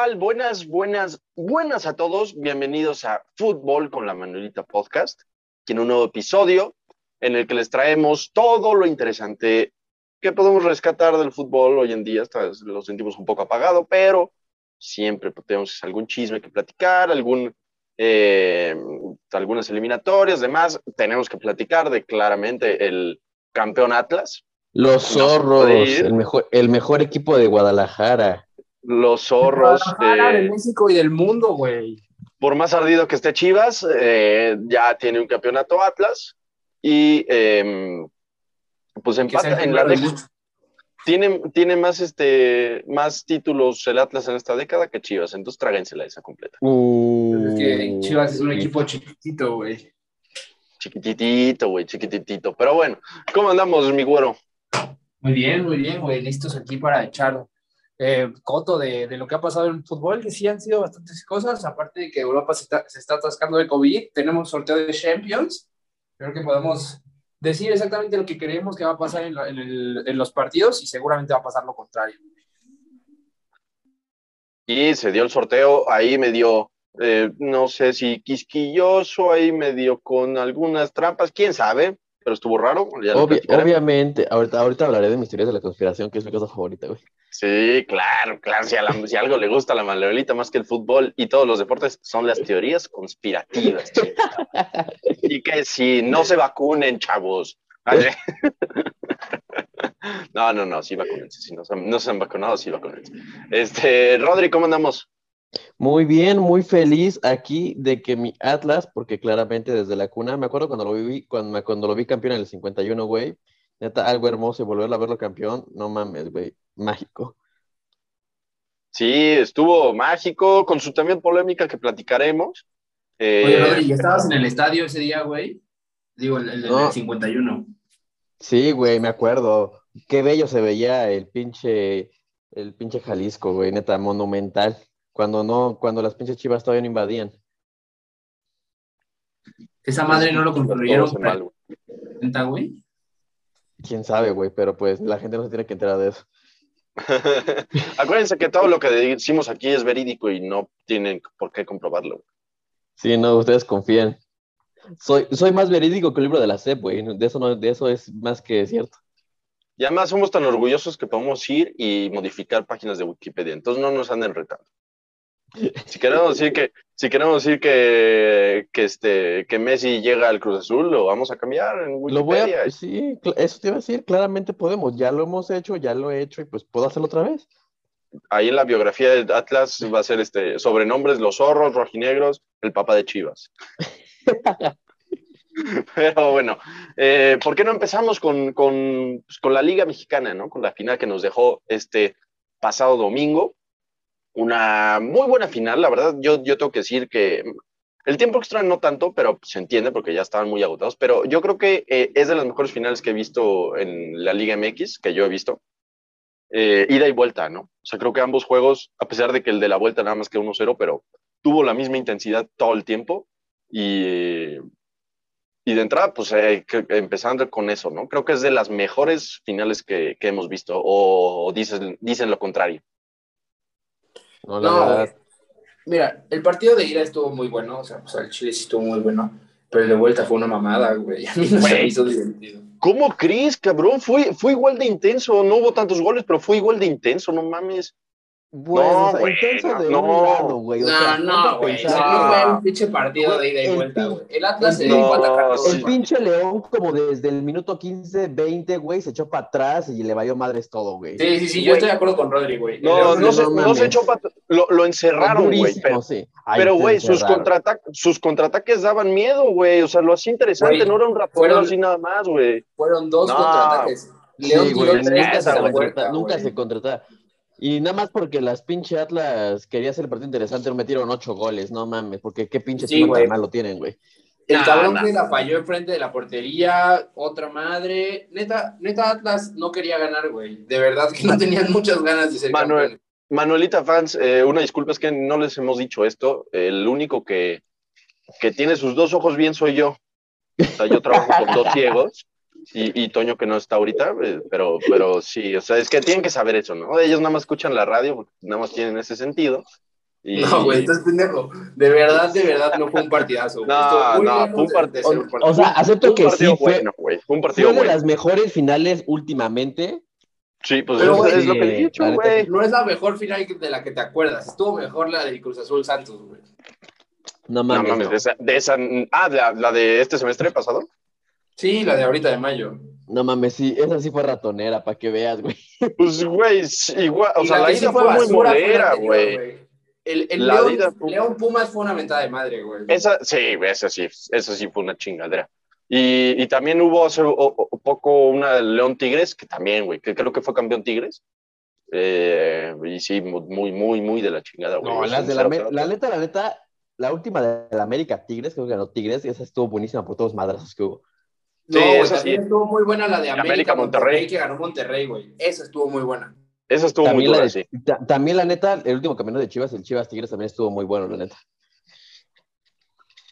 Tal? Buenas, buenas, buenas a todos. Bienvenidos a Fútbol con la Manuelita Podcast, en un nuevo episodio en el que les traemos todo lo interesante que podemos rescatar del fútbol hoy en día. Esta vez lo sentimos un poco apagado, pero siempre tenemos algún chisme que platicar, algún, eh, algunas eliminatorias, demás. Tenemos que platicar de claramente el campeón Atlas, Los zorros, mejor, el mejor equipo de Guadalajara. Los zorros. De México y del mundo, güey. por más ardido que esté Chivas, eh, ya tiene un campeonato Atlas y eh, pues empata en la década. Tiene, tiene más, este, más títulos el Atlas en esta década que Chivas, entonces tráguensela esa completa. Uh, Es que Chivas es un equipo chiquitito, güey. Chiquititito, güey, chiquititito. Pero bueno, ¿cómo andamos, mi güero? Muy bien, muy bien, güey. Listos aquí para echar eh, coto de, de lo que ha pasado en el fútbol, que sí han sido bastantes cosas. Aparte de que Europa se está, se está atascando de COVID, tenemos sorteo de Champions. Creo que podemos decir exactamente lo que creemos que va a pasar en, en los partidos y seguramente va a pasar lo contrario. Y se dio el sorteo, ahí medio, eh, no sé si quisquilloso, ahí medio con algunas trampas, quién sabe, pero estuvo raro. Obvia- obviamente, ahorita, ahorita hablaré de mis teorías de la conspiración, que es mi cosa favorita, güey. Sí, claro, claro. Si, a la- si algo le gusta a la Manuelita más que el fútbol y todos los deportes, son las teorías conspirativas. y que si no se vacunen, chavos. No, no, no, sí vacúnense. Si no se, no se han vacunado, sí vacúnense. Este, Rodri, ¿cómo andamos? Muy bien, muy feliz aquí de que mi Atlas, porque claramente desde la cuna, me acuerdo cuando lo vi, cuando, cuando lo vi campeón en el 51, güey, neta, algo hermoso y volver a verlo campeón, no mames, güey, mágico. Sí, estuvo mágico, con su también polémica que platicaremos. Eh, Oye, Rodri, ¿ya estabas en el estadio ese día, güey? Digo, el, el, el No. 51. Sí, güey, me acuerdo. Qué bello se veía el pinche, el pinche Jalisco, güey, neta, monumental. Cuando no, cuando las pinches chivas todavía no invadían. Esa madre no lo construyeron todo se mal, güey. ¿Neta, güey. Quién sabe, güey, pero pues la gente no se tiene que enterar de eso. Acuérdense que todo lo que decimos aquí es verídico y no tienen por qué comprobarlo. Sí, no, ustedes confíen. Soy, soy más verídico que el libro de la SEP, güey. De eso, no, de eso es más que cierto. Y además somos tan orgullosos que podemos ir y modificar páginas de Wikipedia. Entonces no nos anden retando. Si queremos decir que, si queremos decir que, que, este, que Messi llega al Cruz Azul, lo vamos a cambiar en Lo voy Wikipedia. a, sí, eso te iba a decir, claramente podemos. Ya lo hemos hecho, ya lo he hecho y pues puedo hacerlo otra vez. Ahí en la biografía de Atlas va a ser este sobrenombres, los zorros, rojinegros, el papá de Chivas. Pero bueno, eh, ¿por qué no empezamos con, con, pues, con la Liga Mexicana, ¿no? Con la final que nos dejó este pasado domingo. Una muy buena final, la verdad. Yo, yo tengo que decir que el tiempo extra no tanto, pero se entiende porque ya estaban muy agotados. Pero yo creo que eh, es de las mejores finales que he visto en la Liga MX, que yo he visto. Eh, ida y vuelta, ¿no? O sea, creo que ambos juegos, a pesar de que el de la vuelta nada más que 1-0, pero tuvo la misma intensidad todo el tiempo. Y, y de entrada, pues eh, empezando con eso, ¿no? Creo que es de las mejores finales que, que hemos visto, o, o dicen, dicen lo contrario. No, la No, verdad. Mira, el partido de ida estuvo muy bueno, o sea, pues el Chile sí estuvo muy bueno, pero el de vuelta fue una mamada, güey. A mí no se Güey. me hizo divertido. ¿Cómo crees, cabrón? Fue, fue igual de intenso, no hubo tantos goles, pero fue igual de intenso, no mames. Bueno, No, o sea, güey, intenso de no. un lado, güey. O sea, No, no, güey. No fue un pinche partido de ida y El vuelta, güey. El Atlas se el dedicó a atacar todo. El sí. pinche León, como desde el minuto 15, 20, güey, se echó para atrás y le valió madres todo, güey. Sí, sí, sí, yo estoy de acuerdo con Rodri, güey. No, no, no se, no mames. se echó pat- lo, lo encerraron, güey. Pero, sí. Güey, sus, contraata- sus contraataques daban miedo, güey. O sea, lo hacía interesante, Güey, no era un ratonero fueron- así nada más, güey. Fueron dos contraataques. Sí, León güey, tiró tres nunca, se la Y nada más porque las pinche Atlas quería hacer el partido interesante, no metieron ocho goles, no mames, porque qué pinche Sí, tan malo tienen, güey. El Nah, cabrón nah. que la falló enfrente de la portería, otra madre. Neta, neta Atlas no quería ganar, güey. De verdad que no tenían muchas ganas de ser Manuel. campeones. Manuelita fans, eh, una disculpa, es que no les hemos dicho esto. El único que, que tiene sus dos ojos bien soy yo. O sea, yo trabajo con dos ciegos y, y Toño que no está ahorita, eh, pero, pero sí, o sea, es que tienen que saber eso, ¿no? Ellos nada más escuchan la radio, porque nada más tienen ese sentido. Y, No, güey, estás pendejo. De verdad, de verdad, no fue un partidazo. No, no, fue un de- part- de ser un O, partido. o sea, acepto que sí fue, bueno, güey. Fue un fue partido de las mejores finales últimamente. Sí, pues Pero, es, lo que he dicho, güey. No es la mejor final de la que te acuerdas. Estuvo mejor la de Cruz Azul Santos, güey. No No mames. mames, no. de esa, de esa- ah, la, la de este semestre pasado. Sí, la de ahorita de mayo. No mames, sí, esa sí fue ratonera, para que veas, güey. Pues, güey, sí, igual, o Y sea, la sí ida fue muy la anterior, güey. El, el La León, ida fue- León Pumas fue una mentada de madre, güey. Esa, sí, esa sí, esa sí fue una chingadera. Y, y también hubo hace o- o- poco una de León Tigres, que también, güey, que creo que fue campeón Tigres. Eh, y sí, muy, muy, muy de la chingada, güey. No, las de la, la neta, la neta, la última de la América Tigres, creo que ganó Tigres, esa estuvo buenísima por todos los madrazos que hubo. No, Sí, esa también sí. estuvo muy buena la de América, América, Monterrey, Monterrey. que ganó Monterrey, güey. Esa estuvo muy buena. Esa estuvo muy También de- sí. ta- también la neta, el último camino de Chivas, el Chivas Tigres también estuvo muy bueno, la neta.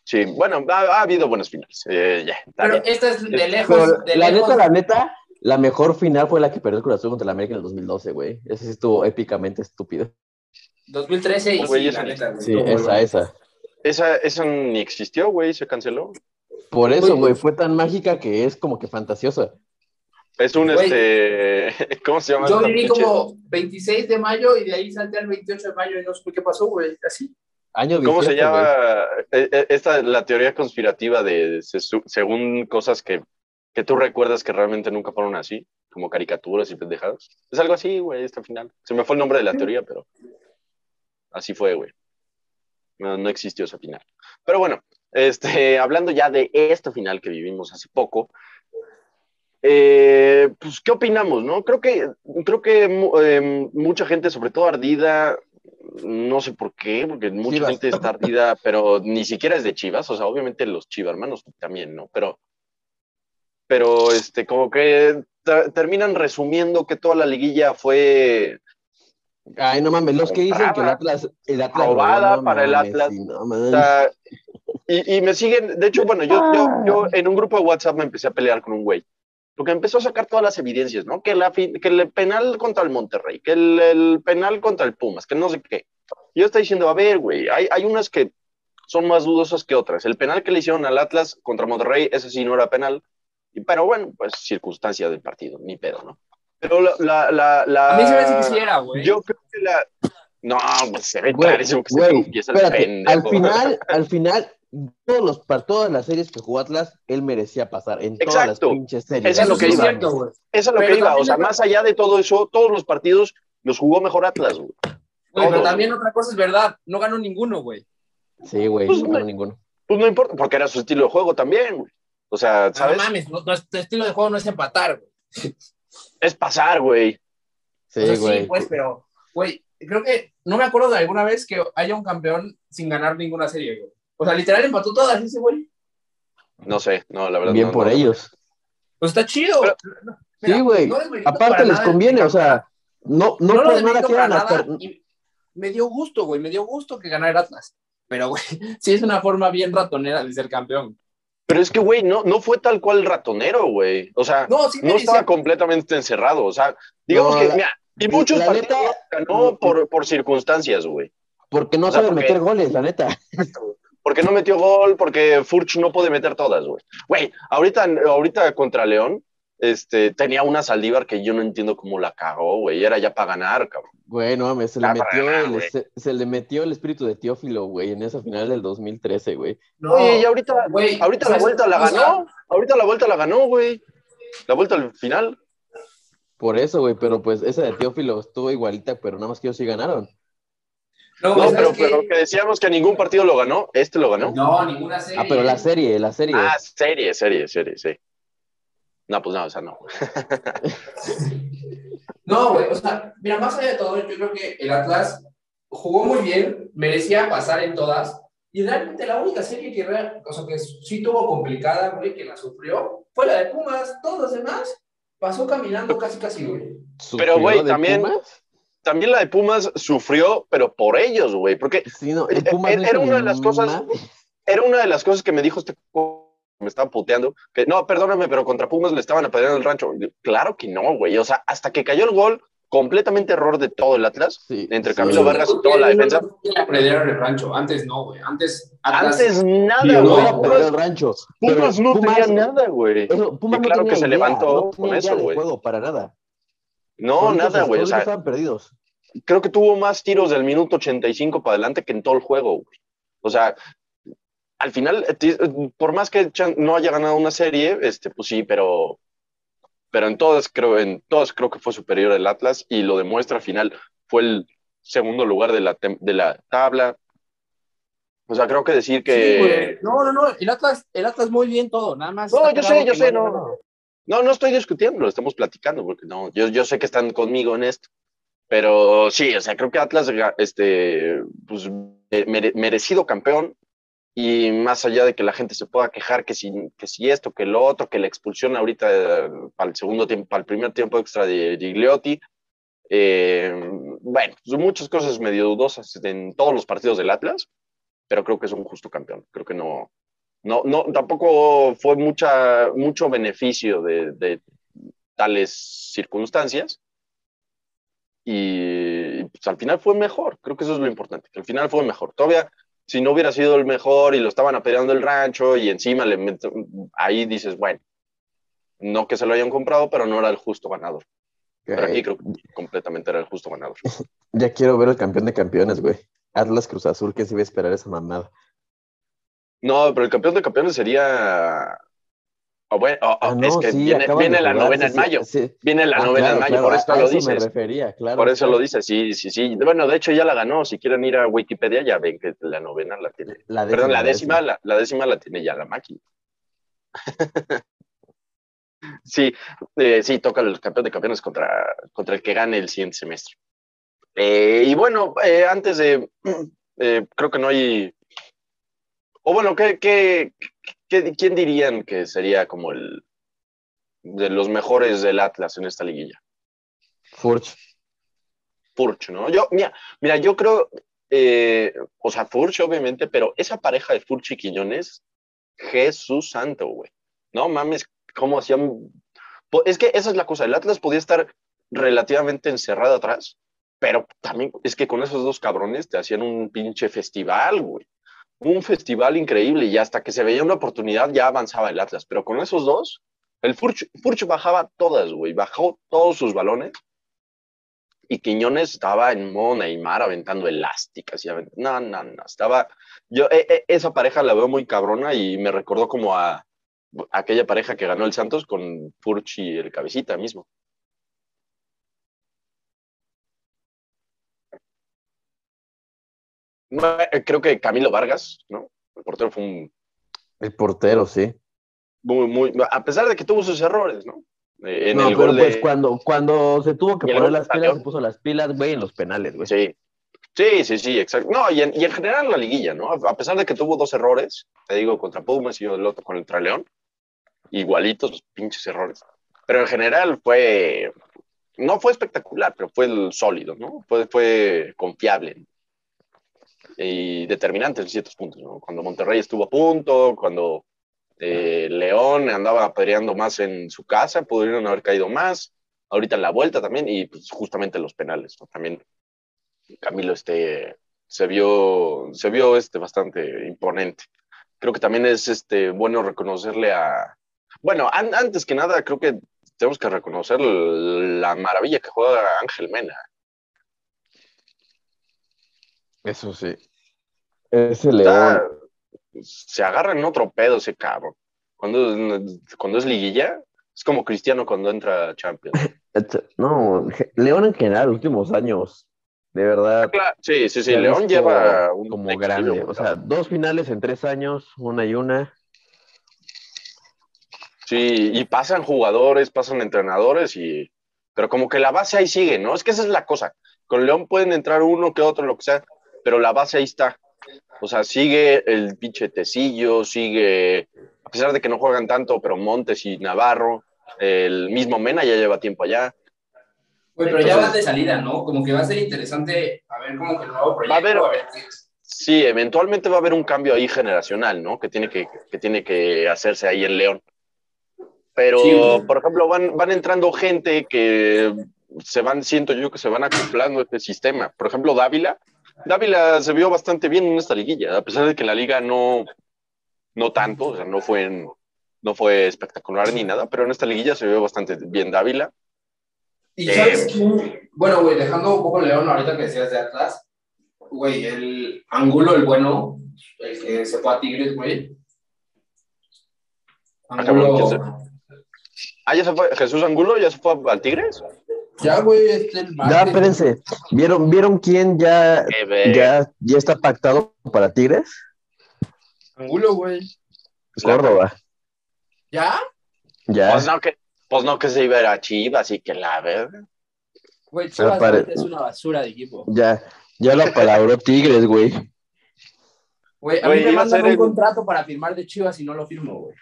Sí, bueno, ha, ha habido buenas finales. Eh, Pero bien. esta es de lejos, de la lejos. neta, la neta, la mejor final fue la que perdió el Cruz Azul contra la América en el 2012, güey. Ese sí estuvo épicamente estúpido. 2013 y Güey, sí, esa- la neta, güey. Sí, muy esa, buena. esa. Esa, esa ni existió, güey, se canceló. Por eso, Güey, fue tan mágica que es como que fantasiosa. Es un, Güey. este, ¿cómo se llama? Yo viví como 26 de mayo y de ahí salté al 28 de mayo y no supe qué pasó, güey. Así. Año ¿Cómo se güey. llama? Eh, eh, Esta, la teoría conspirativa de, según cosas que, que tú recuerdas que realmente nunca fueron así, como caricaturas y pendejadas. Es algo así, güey, esta final. Se me fue el nombre de la teoría, pero así fue, güey. No, no existió esa final. Pero bueno, este, hablando ya de esta final que vivimos hace poco, eh, pues, ¿qué opinamos, no? Creo que, creo que eh, mucha gente, sobre todo ardida, no sé por qué, porque mucha Chivas. gente está ardida, pero ni siquiera es de Chivas, o sea, obviamente los Chivas hermanos también, ¿no? Pero, pero, este, como que ter- terminan resumiendo que toda la liguilla fue Ay, no mames, los que dicen que el. Atlas. El Atlas Robada no para el Atlas. sí, no O sea, y, y me siguen, de hecho, bueno, yo, yo, yo en un grupo de WhatsApp me empecé a pelear con un güey, porque empezó a sacar todas las evidencias, ¿no? Que, la, que el penal contra el Monterrey, que el, el penal contra el Pumas, que no sé qué. Y yo estoy diciendo, a ver, güey, hay, hay unas que son más dudosas que otras. El penal que le hicieron al Atlas contra Monterrey, ese sí no era penal, pero bueno, pues circunstancia del partido, ni pedo, ¿no? Pero la... la, la, la- A mí se me hace que sí era, güey. Yo creo que la... No, pues se ve Güey, clarísimo que se güey, espérate, pendejo. al final, al final, todos los, para todas las series que jugó Atlas, él merecía pasar en todas Exacto. las pinches series. Eso es lo que iba. cierto, güey. Eso es lo Pero que iba. O sea, más allá de todo eso, todos los partidos los jugó mejor Atlas, güey. Güey, pero también otra cosa es verdad. No ganó ninguno, güey. Sí, güey, Pues, no ganó ninguno. Pues no importa, porque era su estilo de juego también, güey. O sea, No ¿sabes? mames, no- nuestro estilo de juego no es empatar, güey. es pasar, güey. Sí, O sea, güey. pues, pero, güey, creo que no me acuerdo de alguna vez que haya un campeón sin ganar ninguna serie, güey. O sea, literal empató todas ese güey. No sé, no, la verdad. Bien no, por no. ellos. Pues está chido. Pero- Mira, sí, güey. no Aparte les conviene, o sea, no, no, no por nada nada. hasta. me dio gusto, güey, me dio gusto que ganara el Atlas. Pero, güey, sí es una forma bien ratonera de ser campeón. Pero es que, güey, no, no fue tal cual ratonero, güey. O sea, no, sí estaba completamente encerrado. O sea, digamos No, que, la- mira, y muchos partidos neta- ganó por, por circunstancias, güey. Porque no O sea, porque- meter goles, la neta. Porque no metió gol, porque Furch no puede meter todas, güey. Güey, ahorita, ahorita contra León, este, tenía una Saldívar que yo no entiendo cómo la cagó, güey. Era ya para ganar, cabrón. Güey, no mames, se, le metió ganar, el, güey. se, se le metió el espíritu de Teófilo, güey, en esa final del 2013, güey. No, Oye, y ahorita, güey, ahorita la ¿sabes vuelta la ganó. Ahorita la vuelta la ganó, güey. La vuelta al final. Por eso, güey, pero pues esa de Teófilo estuvo igualita, pero nada más que ellos sí ganaron. No, No, pero, ¿sabes qué? pero que decíamos que ningún partido lo ganó. Este lo ganó. No, ninguna serie. Ah, pero la serie, la serie. Ah, serie, serie, serie, sí. No, pues no, o sea, no. No, güey, o sea, mira, más allá de todo, yo creo que el Atlas jugó muy bien, merecía pasar en todas, y realmente la única serie que, o sea, que sí tuvo complicada, güey, que la sufrió, fue la de Pumas. Todos los demás pasó caminando casi, casi, güey. ¿Sufrió Pero, güey, también- Pumas? También la de Pumas sufrió, pero por ellos, güey. Porque Sí, no, el Eh, Pumas no era una de las cosas- era una de las cosas que me dijo este me estaba puteando, que no, perdóname, pero contra Pumas le estaban apedreando el rancho. Claro que no, güey. O sea, hasta que cayó el gol, completamente error de todo el Atlas, Sí, entre sí. Camilo Vargas y toda la defensa. El rancho, antes no, güey, antes Atlas- Antes nada, No, güey. no, pero el rancho. Pumas Pero no tenía nada, güey. Pumas Y no claro tenía que se idea, levantó no con eso, güey. juego para nada. No, nada, güey. O sea, estaban perdidos. creo que tuvo más tiros del minuto 85 para adelante que en todo el juego, güey. O sea, al final, eh, ti- por más que Chan no haya ganado una serie, este, pues sí, pero, pero en todas creo, en todas creo que fue superior el Atlas y lo demuestra al final. Fue el segundo lugar de la, de la tabla. O sea, creo que decir que... no, no, no, el Atlas, el Atlas muy bien todo, nada más. No, yo sé, yo sé, no no. No, no estoy discutiendo, lo estamos platicando, porque no, yo, yo sé que están conmigo en esto. Pero sí, o sea, creo que Atlas, este, pues, mere- merecido campeón. Y más allá de que la gente se pueda quejar que si, que si esto, que lo otro, que la expulsión ahorita para el segundo tiempo, para el primer tiempo extra de Gigliotti. eh, bueno, son muchas cosas medio dudosas en todos los partidos del Atlas, pero creo que es un justo campeón. Creo que no, no, no, tampoco fue mucha, mucho beneficio de, de tales circunstancias. Y pues, al final fue mejor, creo que eso es lo importante, que al final fue mejor. Todavía, si no hubiera sido el mejor y lo estaban apedreando el rancho y encima le met- ahí dices, bueno, no que se lo hayan comprado, pero no era el justo ganador. Pero aquí creo que completamente era el justo ganador. Ya quiero ver el campeón de campeones, güey. Atlas Cruz Azul, que se iba a esperar esa mamada. No, pero el campeón de campeones sería. O bueno, o- Ah, no, es que sí, viene, la jugar, novena sí, en mayo. sí. Viene la Ah, novena claro, en mayo, claro, por eso a lo eso me dices. refería, claro. Por eso lo dices, sí, sí, sí. Bueno, de hecho ya la ganó. Si quieren ir a Wikipedia, ya ven que la novena la tiene. La Perdón, la décima, décima, la, la décima la tiene ya la máquina. sí, eh, sí, toca el campeón de campeones contra, contra el que gane el siguiente semestre. Eh, y bueno, eh, antes de, creo que no hay, o bueno, ¿qué, qué, qué- quién dirían que sería como el de los mejores del Atlas en esta liguilla? Furch. Furch, ¿no? Yo, mira, mira, yo creo, eh, o sea, Furch, obviamente, pero esa pareja de Furch y Quiñones, Jesús santo, güey. No mames, cómo hacían. Es que esa es la cosa, el Atlas podía estar relativamente encerrado atrás, pero también es que con esos dos cabrones te hacían un pinche festival, güey. Un festival increíble y hasta que se veía una oportunidad ya avanzaba el Atlas, pero con esos dos, el Furch, bajaba todas, güey, bajó todos sus balones y Quiñones estaba en modo Neymar aventando elásticas y avent- no, no, no, estaba yo eh, eh, esa pareja la veo muy cabrona y me recordó como a, a aquella pareja que ganó el Santos con Furch y el Cabecita mismo. No, eh, creo que Camilo Vargas, ¿no? El portero fue un El portero, sí. muy, muy, a pesar de que tuvo sus errores, ¿no? Eh, en no, el pero gol pues de- cuando, cuando se tuvo que ¿Y el poner las pilas, se puso las pilas, güey, en los penales, güey. Sí, sí, sí, sí, exacto. No, y en, y en general la liguilla, ¿no? A pesar de que tuvo dos errores, te digo, contra Pumas y el otro contra León, igualitos los pinches errores. Pero en general fue, no fue espectacular, pero fue el sólido, ¿no? Fue, fue confiable y determinante en ciertos puntos, ¿no? Cuando Monterrey estuvo a punto, cuando eh, León andaba apedreando más en su casa, pudieron haber caído más. Ahorita en la vuelta también, y pues justamente los penales, ¿no? También Camilo este, se vio, se vio este, bastante imponente. Creo que también es este, bueno reconocerle a... Bueno, an- antes que nada, creo que tenemos que reconocer la maravilla que juega Ángel Mena. Eso sí. Ese León. se agarra en otro pedo ese cabrón. Cuando, cuando es liguilla, es como Cristiano cuando entra a Champions. No, León en general, últimos años, de verdad. Sí, sí, sí, León lleva un como grande. O sea, dos finales en tres años, una y una. Sí, y pasan jugadores, pasan entrenadores, y pero como que la base ahí sigue, ¿no? Es que esa es la cosa. Con León pueden entrar uno que otro, lo que sea, pero la base ahí está. O sea, sigue el pinche Tecillo, sigue, a pesar de que no juegan tanto, pero Montes y Navarro, el mismo Mena ya lleva tiempo allá. pero ya vas de salida, ¿no? Como que va a ser interesante a ver cómo que el nuevo proyecto. Va a ver, Sí, eventualmente va a haber un cambio ahí generacional, ¿no? Que tiene que, que tiene que hacerse ahí en León. Pero, por ejemplo, van, van entrando gente que se van, siento yo que se van acoplando a este sistema. Por ejemplo, Dávila, Dávila se vio bastante bien en esta liguilla, a pesar de que la liga no, no tanto, o sea, no fue, no fue espectacular ni nada, pero en esta liguilla se vio bastante bien Dávila. Y sabes eh, bueno, güey, dejando un poco León ahorita que decías de atrás, güey, el Angulo, el bueno, el que se fue a Tigres, güey. Ah, Angulo. Ah, ya se fue, Jesús Angulo, ya se fue a Tigres. Ya, güey, este el Ya, espérense. ¿Vieron, ¿Vieron quién ya, ya, ya está pactado para Tigres? Angulo, güey. Córdoba. ¿Ya? Ya. Pues no, que, pues no que se iba a Chivas y que la verdad. Güey, Chivas es una basura de equipo. Ya, ya lo apalabró Tigres, güey. Güey, a mí me mandan un contrato para firmar de Chivas y no lo firmo, güey.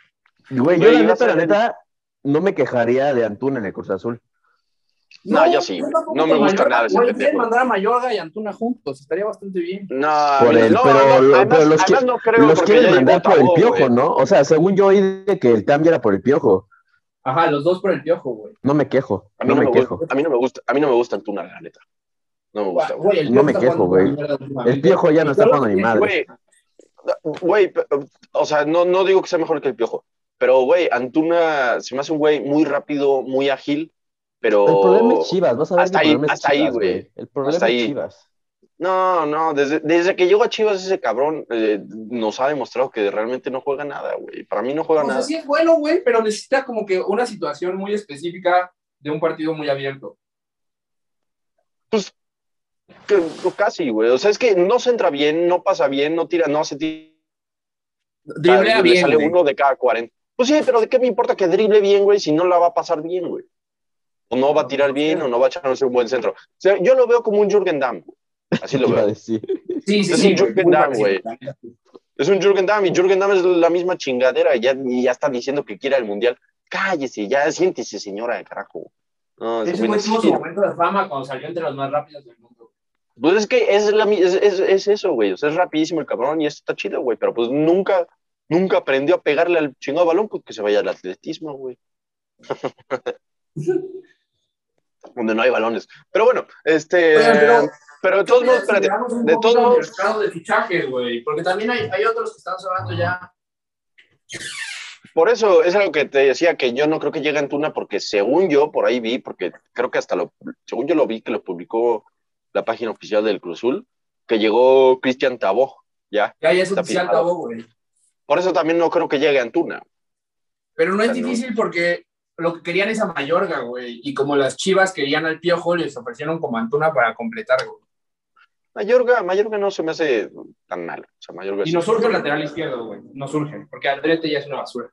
Güey, yo la neta, la neta, no me quejaría de Antuna en el Cruz Azul. No, yo sí. No me gusta nada ese pendejo. mandar a Mayorga y Antuna juntos, estaría bastante bien. No, por el, pero, los, que, los quieren mandar por el piojo, ¿no? O sea, según yo oí de que el cambio era por el piojo. Ajá, los dos por el piojo, güey. No me quejo. A mí no, me, quejo. a mí no me gusta, a mí no me gusta Antuna, la neta. No me gusta, güey. No me quejo, güey. El piojo ya no está jugando ni madre. Güey, o sea, no, no digo que sea mejor que el piojo, pero, güey, Antuna se me hace un güey muy rápido, muy ágil pero. El problema es Chivas, vas a ver. Hasta ahí, hasta ahí, güey. El problema es Chivas. No, no, desde, desde, que llegó a Chivas ese cabrón eh, nos ha demostrado que realmente no juega nada, güey. Para mí no juega nada. sí es bueno, güey, pero necesita como que una situación muy específica de un partido muy abierto. Pues casi, güey. O sea, es que no se entra bien, no pasa bien, no tira, no hace tira. Driblea bien. Sale uno de cada 40. Pues sí, pero ¿de qué me importa que drible bien, güey, si no la va a pasar bien, güey? O no va a tirar bien o no va a echarse un buen centro. yo lo veo como un Jürgen Damm. Así lo veo. Sí, sí, es un Jürgen Damm, güey. Es un Jürgen Damm y Jürgen Damm es la misma chingadera y ya, ya está diciendo que quiere el mundial. Cállese, ya siéntese, señora de carajo. No, Ese fue su momento de fama cuando salió entre los más rápidos del mundo. Pues es que es, la, es, es, es eso, güey. O sea, es rapidísimo el cabrón y esto está chido, güey. Pero pues nunca, nunca aprendió a pegarle al chingado balón porque se vaya al atletismo, güey. donde no hay balones. Pero bueno, este. pero, de todos modos, espérate. De todos modos. mercado de fichajes, güey. Porque también hay, hay otros que están sobrando ya. Por eso es algo que te decía que yo no creo que llegue en Tuna, porque según yo por ahí vi, porque creo que hasta lo, según yo lo vi que lo publicó la página oficial del Cruzul, que llegó Cristian Tabó, ya. Ya, ya es oficial Tabó, güey. Por eso también no creo que llegue Antuna. Pero no es difícil porque lo que querían es a Mayorga, güey. Y como las chivas querían al piojo, les ofrecieron como Antuna para completar, güey. Mayorga, Mayorga no se me hace tan mal. O sea, Mayorga y no surge el lateral izquierdo, güey. No surge, porque Andrete ya es una basura.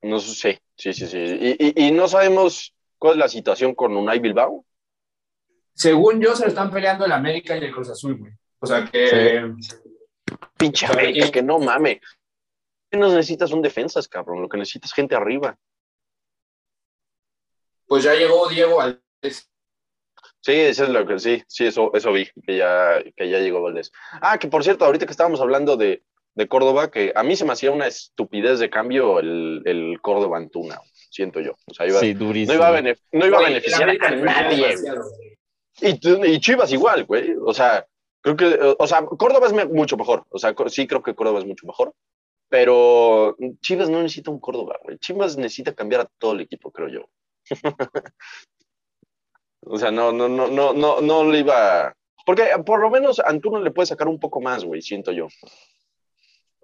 No sé, sí, sí, sí. Y, y, no sabemos cuál es la situación con Unai Bilbao. Según yo, se lo están peleando el América y el Cruz Azul, güey. O sea que. Pinche América, que no mame. No necesitas un defensas, cabrón. Lo que necesitas es gente arriba pues ya llegó Diego Valdés. Sí, eso es lo que sí, sí, eso, eso vi, que ya, que ya llegó Valdés. Ah, que por cierto, ahorita que estábamos hablando de, de Córdoba, que a mí se me hacía una estupidez de cambio el, el Córdoba Antuna, siento yo. O sea, iba, sí, durísimo. No iba a, no iba a beneficiar a nadie. Y, y Chivas igual, güey. O sea, creo que, o sea, Córdoba es mucho mejor. O sea, sí creo que Córdoba es mucho mejor. Pero Chivas no necesita un Córdoba, güey. Chivas necesita cambiar a todo el equipo, creo yo. o sea, no, no, no, no, no, no le iba. Porque por lo menos Antuna le puede sacar un poco más, güey, siento yo.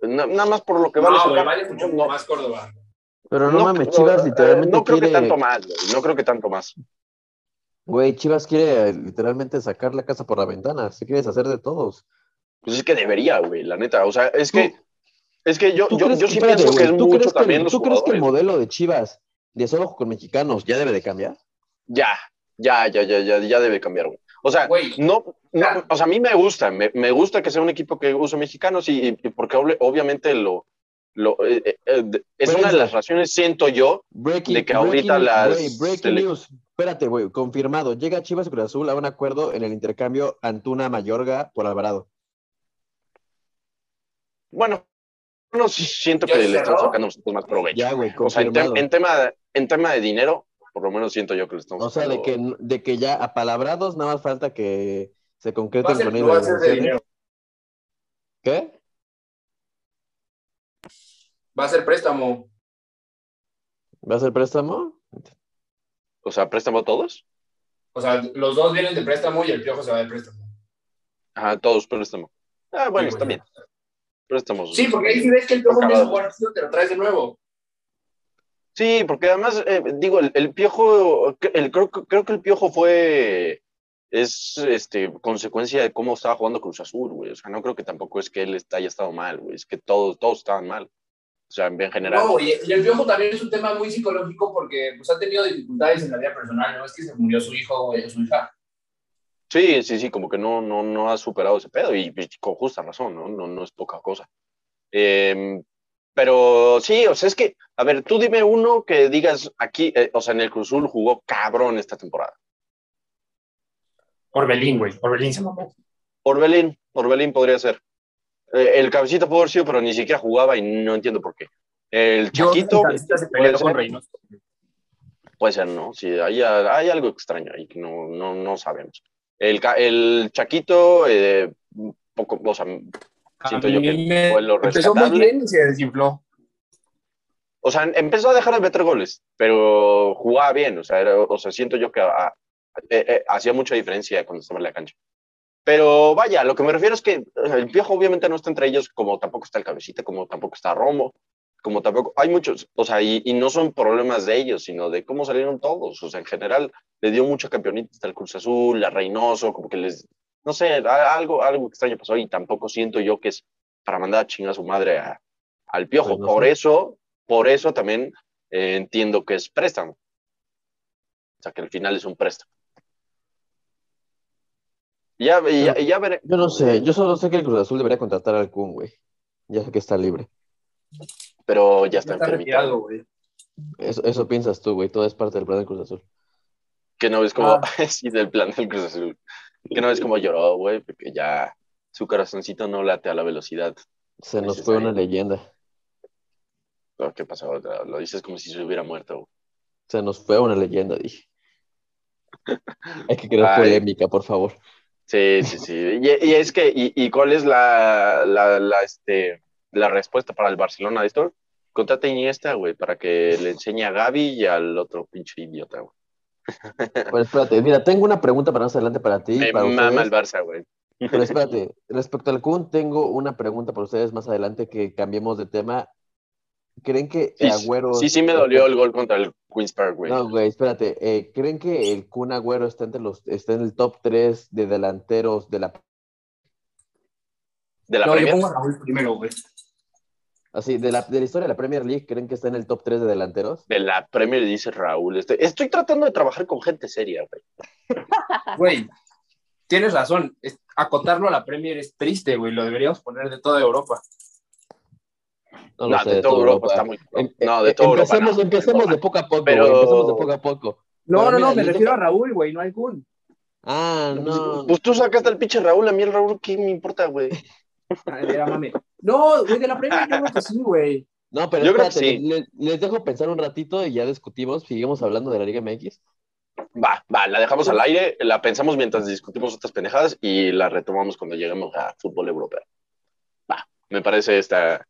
Na- nada más por lo que vale. No, güey, vale mucho no, más Córdoba. Pero no, mames, Chivas eh, literalmente No creo quiere. que tanto más, güey. No creo que tanto más. Güey, Chivas quiere eh, literalmente sacar la casa por la ventana. Se quiere deshacer de todos. Pues es que debería, güey, la neta. O sea, es que, es que yo, ¿Tú yo, yo sí pienso que es ¿tú mucho crees que- también los ¿Tú crees que el modelo de Chivas de solo con mexicanos ya debe de cambiar? Ya, ya, ya, ya, ya, ya debe cambiar, güey. O sea, Güey. no, no, o sea, a mí me gusta, me, me gusta que sea un equipo que use mexicanos y, y porque obviamente lo, lo eh, eh, eh, es Pero una de las razones, siento yo, Breaking, De que ahorita breaking- las güey, breaking tele- news. Espérate, güey, confirmado. Llega Chivas y Cruz Azul a un acuerdo en el intercambio Antuna Mayorga por Alvarado. bueno, no siento ¿Ya que le están sacando nosotros más provecho. Ya, güey, o sea, en, te- confirmado. en tema, en tema de dinero, por lo menos siento yo que le estamos O sea, de sacando- que, de que ya apalabrados nada más falta que se Va a concreten ser, con no ellos. va a las ser de negociaciones. dinero. ¿Qué? Va a ser préstamo. ¿Va a ser préstamo? O sea, préstamo todos. O sea, los dos vienen de préstamo y el piojo se va de préstamo. Ajá, todos préstamo. Ah, bueno, Sí, está bien. Préstamos. Sí, porque ahí si ves que el piojo Acabado. empieza a jugar chido, te lo traes de nuevo. Sí, porque además, eh, digo, el, el piojo, el, creo, que- creo que el piojo fue, es este, consecuencia de cómo estaba jugando Cruz Azul, güey. O sea, no creo que tampoco es que él haya estado mal, güey. Es que todos, todos estaban mal. O sea, en general. No, y, y el piojo también es un tema muy psicológico porque pues, ha tenido dificultades en la vida personal. No es que se murió su hijo o su hija. Sí, sí, sí, como que no, no, no ha superado ese pedo y, y con justa razón, ¿no? No, no es poca cosa. Em, pero sí, o sea, es que, a ver, tú dime uno que digas aquí, eh, o sea, en el Cruz Azul jugó cabrón esta temporada. Orbelín, güey. Orbelín se mamó. Orbelín, Orbelín podría ser. Eh, el cabecita pudo haber sido, pero ni siquiera jugaba y no entiendo por qué. El Chaquito, se pelea puede con ser. Reynoso. puede ser, ¿no? Sí, hay, hay algo extraño ahí que no, no, no sabemos. El, el Chaquito, eh, poco, o sea, siento yo que mí me- fue lo Empezó muy bien y se desinfló. O sea, empezó a dejar de meter goles, pero jugaba bien. O sea, era- o sea siento yo que ah, eh, eh, hacía mucha diferencia cuando estaba en la cancha. Pero vaya, lo que me refiero es que el Piojo obviamente no está entre ellos, como tampoco está el Cabecita, como tampoco está Romo, como tampoco. Hay muchos, o sea, y, y no son problemas de ellos, sino de cómo salieron todos. O sea, en general le dio mucho campeonito hasta el Cruz Azul, a Reynoso, como que les. No sé, algo, algo extraño pasó y tampoco siento yo que es para mandar a chingar a su madre a- al Piojo. Reynoso. Por eso, por eso también eh, entiendo que es préstamo. O sea, que al final es un préstamo. Ya, ya, ya veré. Yo no sé, yo solo sé que el Cruz Azul debería contratar al Kun, güey. Ya sé que está libre. Pero ya está Está enfermito. Eso, eso piensas tú, güey. Todo es parte del plan del Cruz Azul. Que no ves como, Ah. sí, del plan del Cruz Azul. Que no ves como lloró, güey, porque ya su corazoncito no late a la velocidad. Se nos fue una leyenda. Que pasó, lo lo dices como si se hubiera muerto. güey. Se nos fue una leyenda, dije. Hay que crear Ay. polémica, por favor. Sí, sí, sí. Y, y es que, y, y cuál es la, la, la, este, la respuesta para el Barcelona de esto? Contrata a Iniesta, güey, para que le enseñe a Gaby y al otro pinche idiota, güey. Bueno, espérate, mira, tengo una pregunta para más adelante para ti. Me para mama el. Barça, güey. Pero espérate, respecto al Kun, tengo una pregunta para ustedes más adelante que cambiemos de tema. ¿Creen que Sí, Agüero... sí, sí me dolió el gol contra el Queen's Park, güey. No, güey, espérate. eh, ¿Creen que el Kun Agüero está, entre los, está en el top 3 de delanteros de la... De la No, yo pongo a Raúl primero, güey. Así, de la, de la historia de la Premier League, ¿creen que está en el top 3 de delanteros? De la Premier dice Raúl. Estoy, estoy tratando de trabajar con gente seria, güey. Güey, tienes razón. Es- acotarlo a la Premier es triste, güey. Lo deberíamos poner de toda Europa. No lo No, sé, de toda Europa está muy. No, de toda Europa. empecemos, no. empecemos de poco a poco, Pero- empecemos de poco a poco. No, Pero no, no, me refiero a Raúl, güey, no al Kun. Ah, no. Pues tú sacaste al pinche Raúl, a mí el Raúl, ¿qué me importa, güey? Ay, mira, mami. No, güey, de la Premier yo creo que sí, güey. No, pero Yo creo que espérate, sí. le- les dejo pensar un ratito y ya discutimos, seguimos hablando de la Liga MX. Va, va, la dejamos al aire, la pensamos mientras discutimos otras pendejadas y la retomamos cuando lleguemos a fútbol europeo. Va, me parece esta,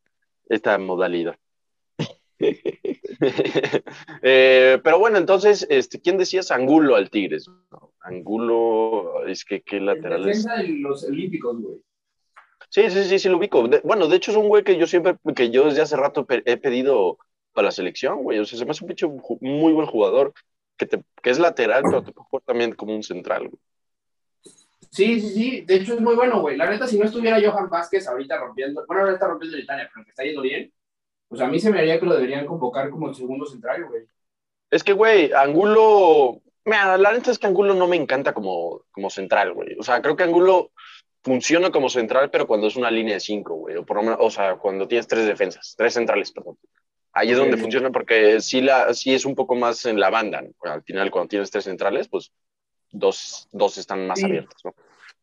esta modalidad. Eh, pero bueno, entonces, este, ¿quién decías Angulo al Tigres? Angulo, es que qué lateral es. Defensa de los olímpicos, güey. Sí, sí, sí, sí, lo ubico. De- bueno, de hecho es un güey que yo siempre, que yo desde hace rato pe- he pedido para la selección, güey. O sea, se me hace un pinche muy buen jugador, que, te, que es lateral, pero te puede jugar también como un central, güey. Sí, sí, sí. De hecho, es muy bueno, güey. La neta, si no estuviera Johan Vázquez ahorita rompiendo, bueno, ahora está rompiendo en Italia, pero que está yendo bien, pues a mí se me haría que lo deberían convocar como el segundo central, güey. Es que, güey, Angulo, mira, la neta es que Angulo no me encanta como, como central, güey. O sea, creo que Angulo funciona como central, pero cuando es una línea de cinco, güey. O, por lo menos- o sea, cuando tienes tres defensas, tres centrales, perdón. Ahí es donde funciona porque sí, la, sí es un poco más en la banda. ¿no? Al final, cuando tienes tres centrales, pues dos, dos están más Sí. abiertos, ¿no?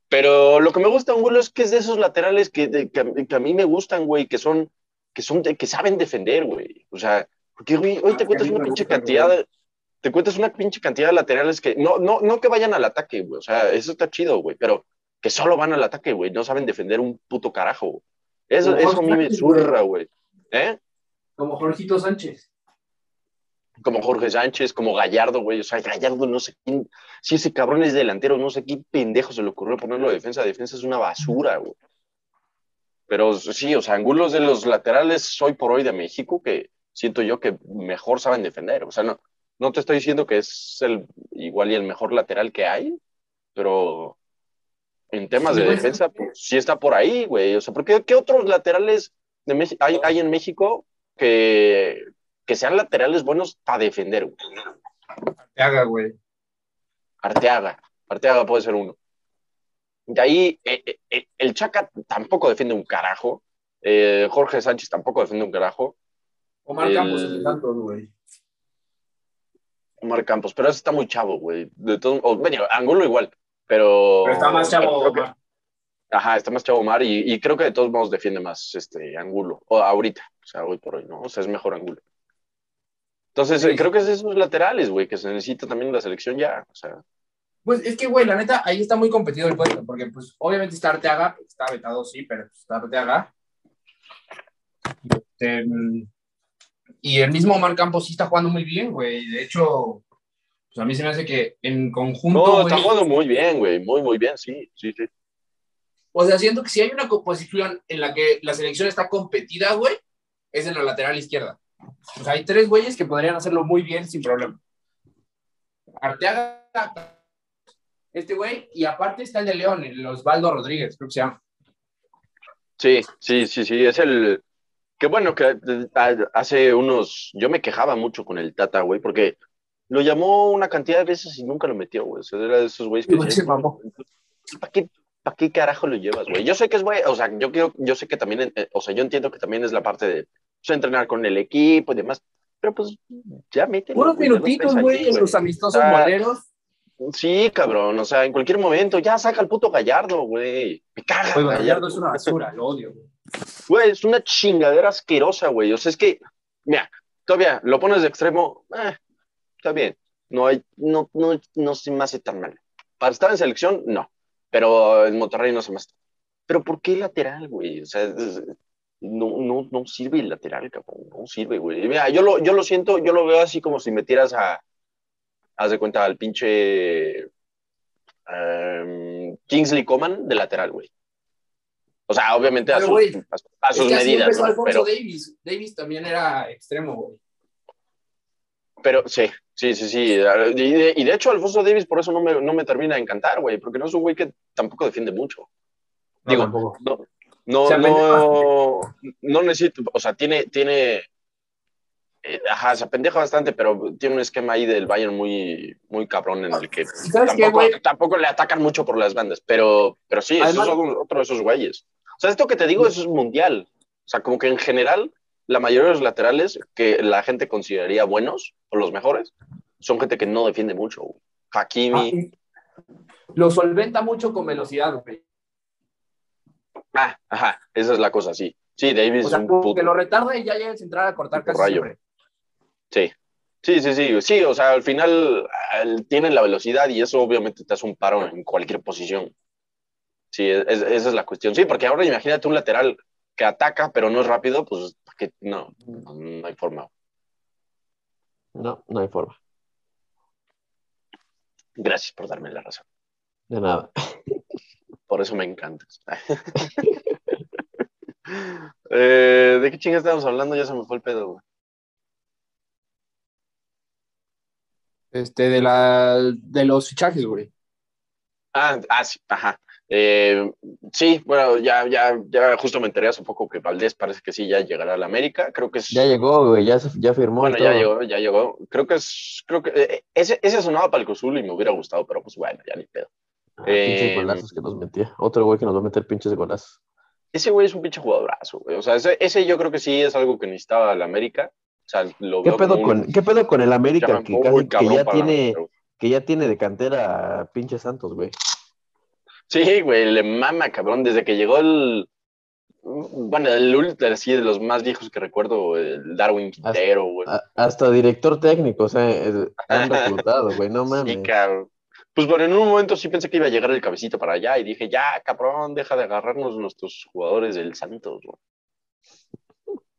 Pero lo que me gusta Angulo es que es de esos laterales que, de- que, a- que a mí me gustan, güey, que son, que son, de- que saben defender, güey. O sea, porque, güey, hoy Ah, te cuentas una pinche gusta, cantidad de, te cuentas una pinche cantidad de laterales que no, no, no que vayan al ataque, güey. O sea, eso está chido, güey, pero que solo van al ataque, güey. No saben defender un puto carajo. Eso, Como eso a mí me zurra, güey. ¿Eh? Como Jorgito Sánchez. Como Jorge Sánchez, como Gallardo, güey. O sea, Gallardo, no sé quién. Si ese cabrón es delantero, no sé qué pendejo se le ocurrió ponerlo de defensa. Defensa es una basura, güey. Pero sí, o sea, Angulos de los laterales hoy por hoy de México que siento yo que mejor saben defender. O sea, no, no te estoy diciendo que es el igual y el mejor lateral que hay, pero en temas de güey. defensa, pues sí está por ahí, güey. O sea, ¿por qué, otros laterales de hay, hay en México que, que sean laterales buenos para defender, güey? Te haga, güey. Arteaga. Arteaga puede ser uno. De ahí, eh, eh, eh, el Chaca tampoco defiende un carajo. Eh, Jorge Sánchez tampoco defiende un carajo. Omar El- Campos es de Santos, güey. Omar Campos, pero ese está muy chavo, güey. De todo, o, bueno, Angulo igual, pero. Pero está más chavo. que- ajá, está más chavo Omar y, y creo que de todos modos defiende más este Angulo. O ahorita, o sea, hoy por hoy, ¿no? O sea, es mejor Angulo. Entonces, Sí. creo que es de esos laterales, güey, que se necesita también la selección ya. O sea, Pues es que, güey, la neta, ahí está muy competido el puesto, porque, pues, obviamente está Arteaga, está vetado, sí, pero pues, está Arteaga. Este, y el mismo Omar Campos sí está jugando muy bien, güey. De hecho, pues a mí se me hace que en conjunto, no, está jugando muy bien, güey. Muy, muy bien, sí, sí, sí. o sea, siento que si hay una composición en la que la selección está competida, güey, es en la lateral izquierda. O sea, hay tres güeyes que podrían hacerlo muy bien sin problema. Arteaga, este güey, y aparte está el de León, el Osvaldo Rodríguez, creo que se llama. Sí, sí, sí, sí, es el que bueno que eh, hace unos yo me quejaba mucho con el Tata, güey, porque lo llamó una cantidad de veces y nunca lo metió, güey. O sea, era de esos güeyes que. ¿para qué, para qué carajo lo llevas, güey? Yo sé que es güey, o sea, yo quiero, yo sé que también, eh, o sea, yo entiendo que también es la parte de pues, entrenar con el equipo y demás, pero pues ya mételo. Puros güey, ya no minutitos, güey, en los amistosos Ah. moleros. Sí, cabrón, o sea, en cualquier momento ya saca el puto Gallardo, güey. Me caga Güey, Gallardo. Gallardo es una basura, lo odio. güey. Güey, es una chingadera asquerosa, güey. O sea, es que, mira, todavía lo pones de extremo, eh, está bien. No, hay, no, no, no se me hace tan mal. Para estar en selección, no. Pero en Monterrey no se me hace. Pero ¿por qué lateral, güey? O sea, es- no, no, no sirve el lateral, cabrón. No sirve, güey. Mira, yo lo, yo lo siento, yo lo veo así como si metieras a, haz de cuenta, al pinche em, Kingsley Coman de lateral, güey. O sea, obviamente a Pero, sus, a, a medidas, empezó ¿no? Alfonso Pero, Davis. Davis también era extremo, güey. Pero sí, sí, sí, sí. Y de, y de hecho, Alfonso Davis por eso no me, no me termina de encantar, güey, porque no es un güey que tampoco defiende mucho. Digo, tampoco. no, no, Se no, no necesito, o sea, tiene, tiene, eh, ajá, se apendeja bastante, pero tiene un esquema ahí del Bayern muy, muy cabrón en el que ¿Sabes qué, tampoco, tampoco le atacan mucho por las bandas, pero, pero sí, eso Además- es otro de esos güeyes. O sea, esto que te digo, eso es mundial. O sea, como que en general, la mayoría de los laterales que la gente consideraría buenos o los mejores son gente que no defiende mucho. güey. Hakimi, Ah, Lo solventa mucho con velocidad, güey. ah, ajá, esa es la cosa, sí. Sí, Davis O sea, es un puto. que lo retarda y ya llega a centrar a cortar casi Rayo. siempre. Sí. Sí, sí, sí, sí, o sea, al final al- tienen la velocidad y eso obviamente te hace un paro en cualquier posición. Sí, es- es- esa es la cuestión. Sí, porque ahora imagínate un lateral que ataca pero no es rápido, pues que no, no, hay forma. No, no hay forma. Gracias por darme la razón. De nada. Por eso me encantas. Eh, ¿De qué chingas estamos hablando? Ya se me fue el pedo, güey. Este, de, la, de los fichajes, güey. Ah, ah, sí, ajá. Eh, sí, bueno, ya, ya, ya justo me enteré hace poco que Valdés parece que sí ya llegará a la América. Creo que es. Ya llegó, güey, ya, ya firmó. Bueno, ya llegó, ya llegó. Creo que es, creo que eh, ese, ese sonaba para el Cruzul y me hubiera gustado, pero pues bueno, ya ni pedo. Ah, pinches Eh, golazos que nos metía. Otro güey que nos va a meter pinches golazos. Ese güey es un pinche jugadorazo, güey. O sea, ese, ese yo creo que sí es algo que necesitaba la América. O sea, lo ¿Qué veo pedo, como un con, ¿Qué pedo con el América que, casi, que ya tiene, que ya tiene de cantera a pinche Santos, güey? Sí, güey, le mama, cabrón, desde que llegó el. Bueno, el último, así de los más viejos que recuerdo, el Darwin Quintero, güey. Hasta director técnico, o sea, han reclutado, güey, no mames. Sí, cabrón. Pues bueno, en un momento sí pensé que iba a llegar el cabecito para allá y dije, ya, cabrón, deja de agarrarnos nuestros jugadores del Santos, güey.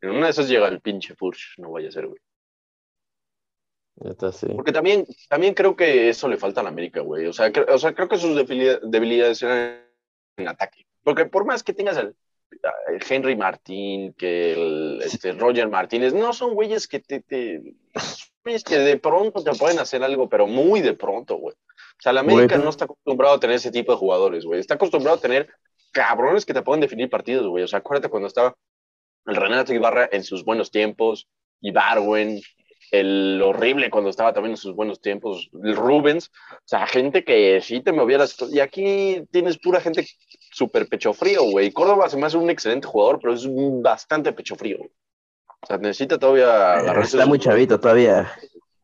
En una de esas llega el pinche Furch, no vaya a ser, güey. Sí. Porque también, también creo que eso le falta a la América, güey. O sea, o sea creo que sus debilidad- debilidades eran en ataque. Porque por más que tengas el, el Henry Martín, que el este, Roger Martínez, no son güeyes que te, te- güeyes que de pronto te pueden hacer algo, pero muy de pronto, güey. O sea, la América Güey, no está acostumbrado a tener ese tipo de jugadores, güey. Está acostumbrado a tener cabrones que te pueden definir partidos, güey. O sea, acuérdate cuando estaba el Renato Ibarra en sus buenos tiempos, Ibarwen, el horrible cuando estaba también en sus buenos tiempos, el Rubens, o sea, gente que sí te cosas. Y aquí tienes pura gente súper pecho frío, güey. Córdoba se me hace un excelente jugador, pero es bastante pecho frío. O sea, necesita todavía agarrarse. Está muy chavito todavía.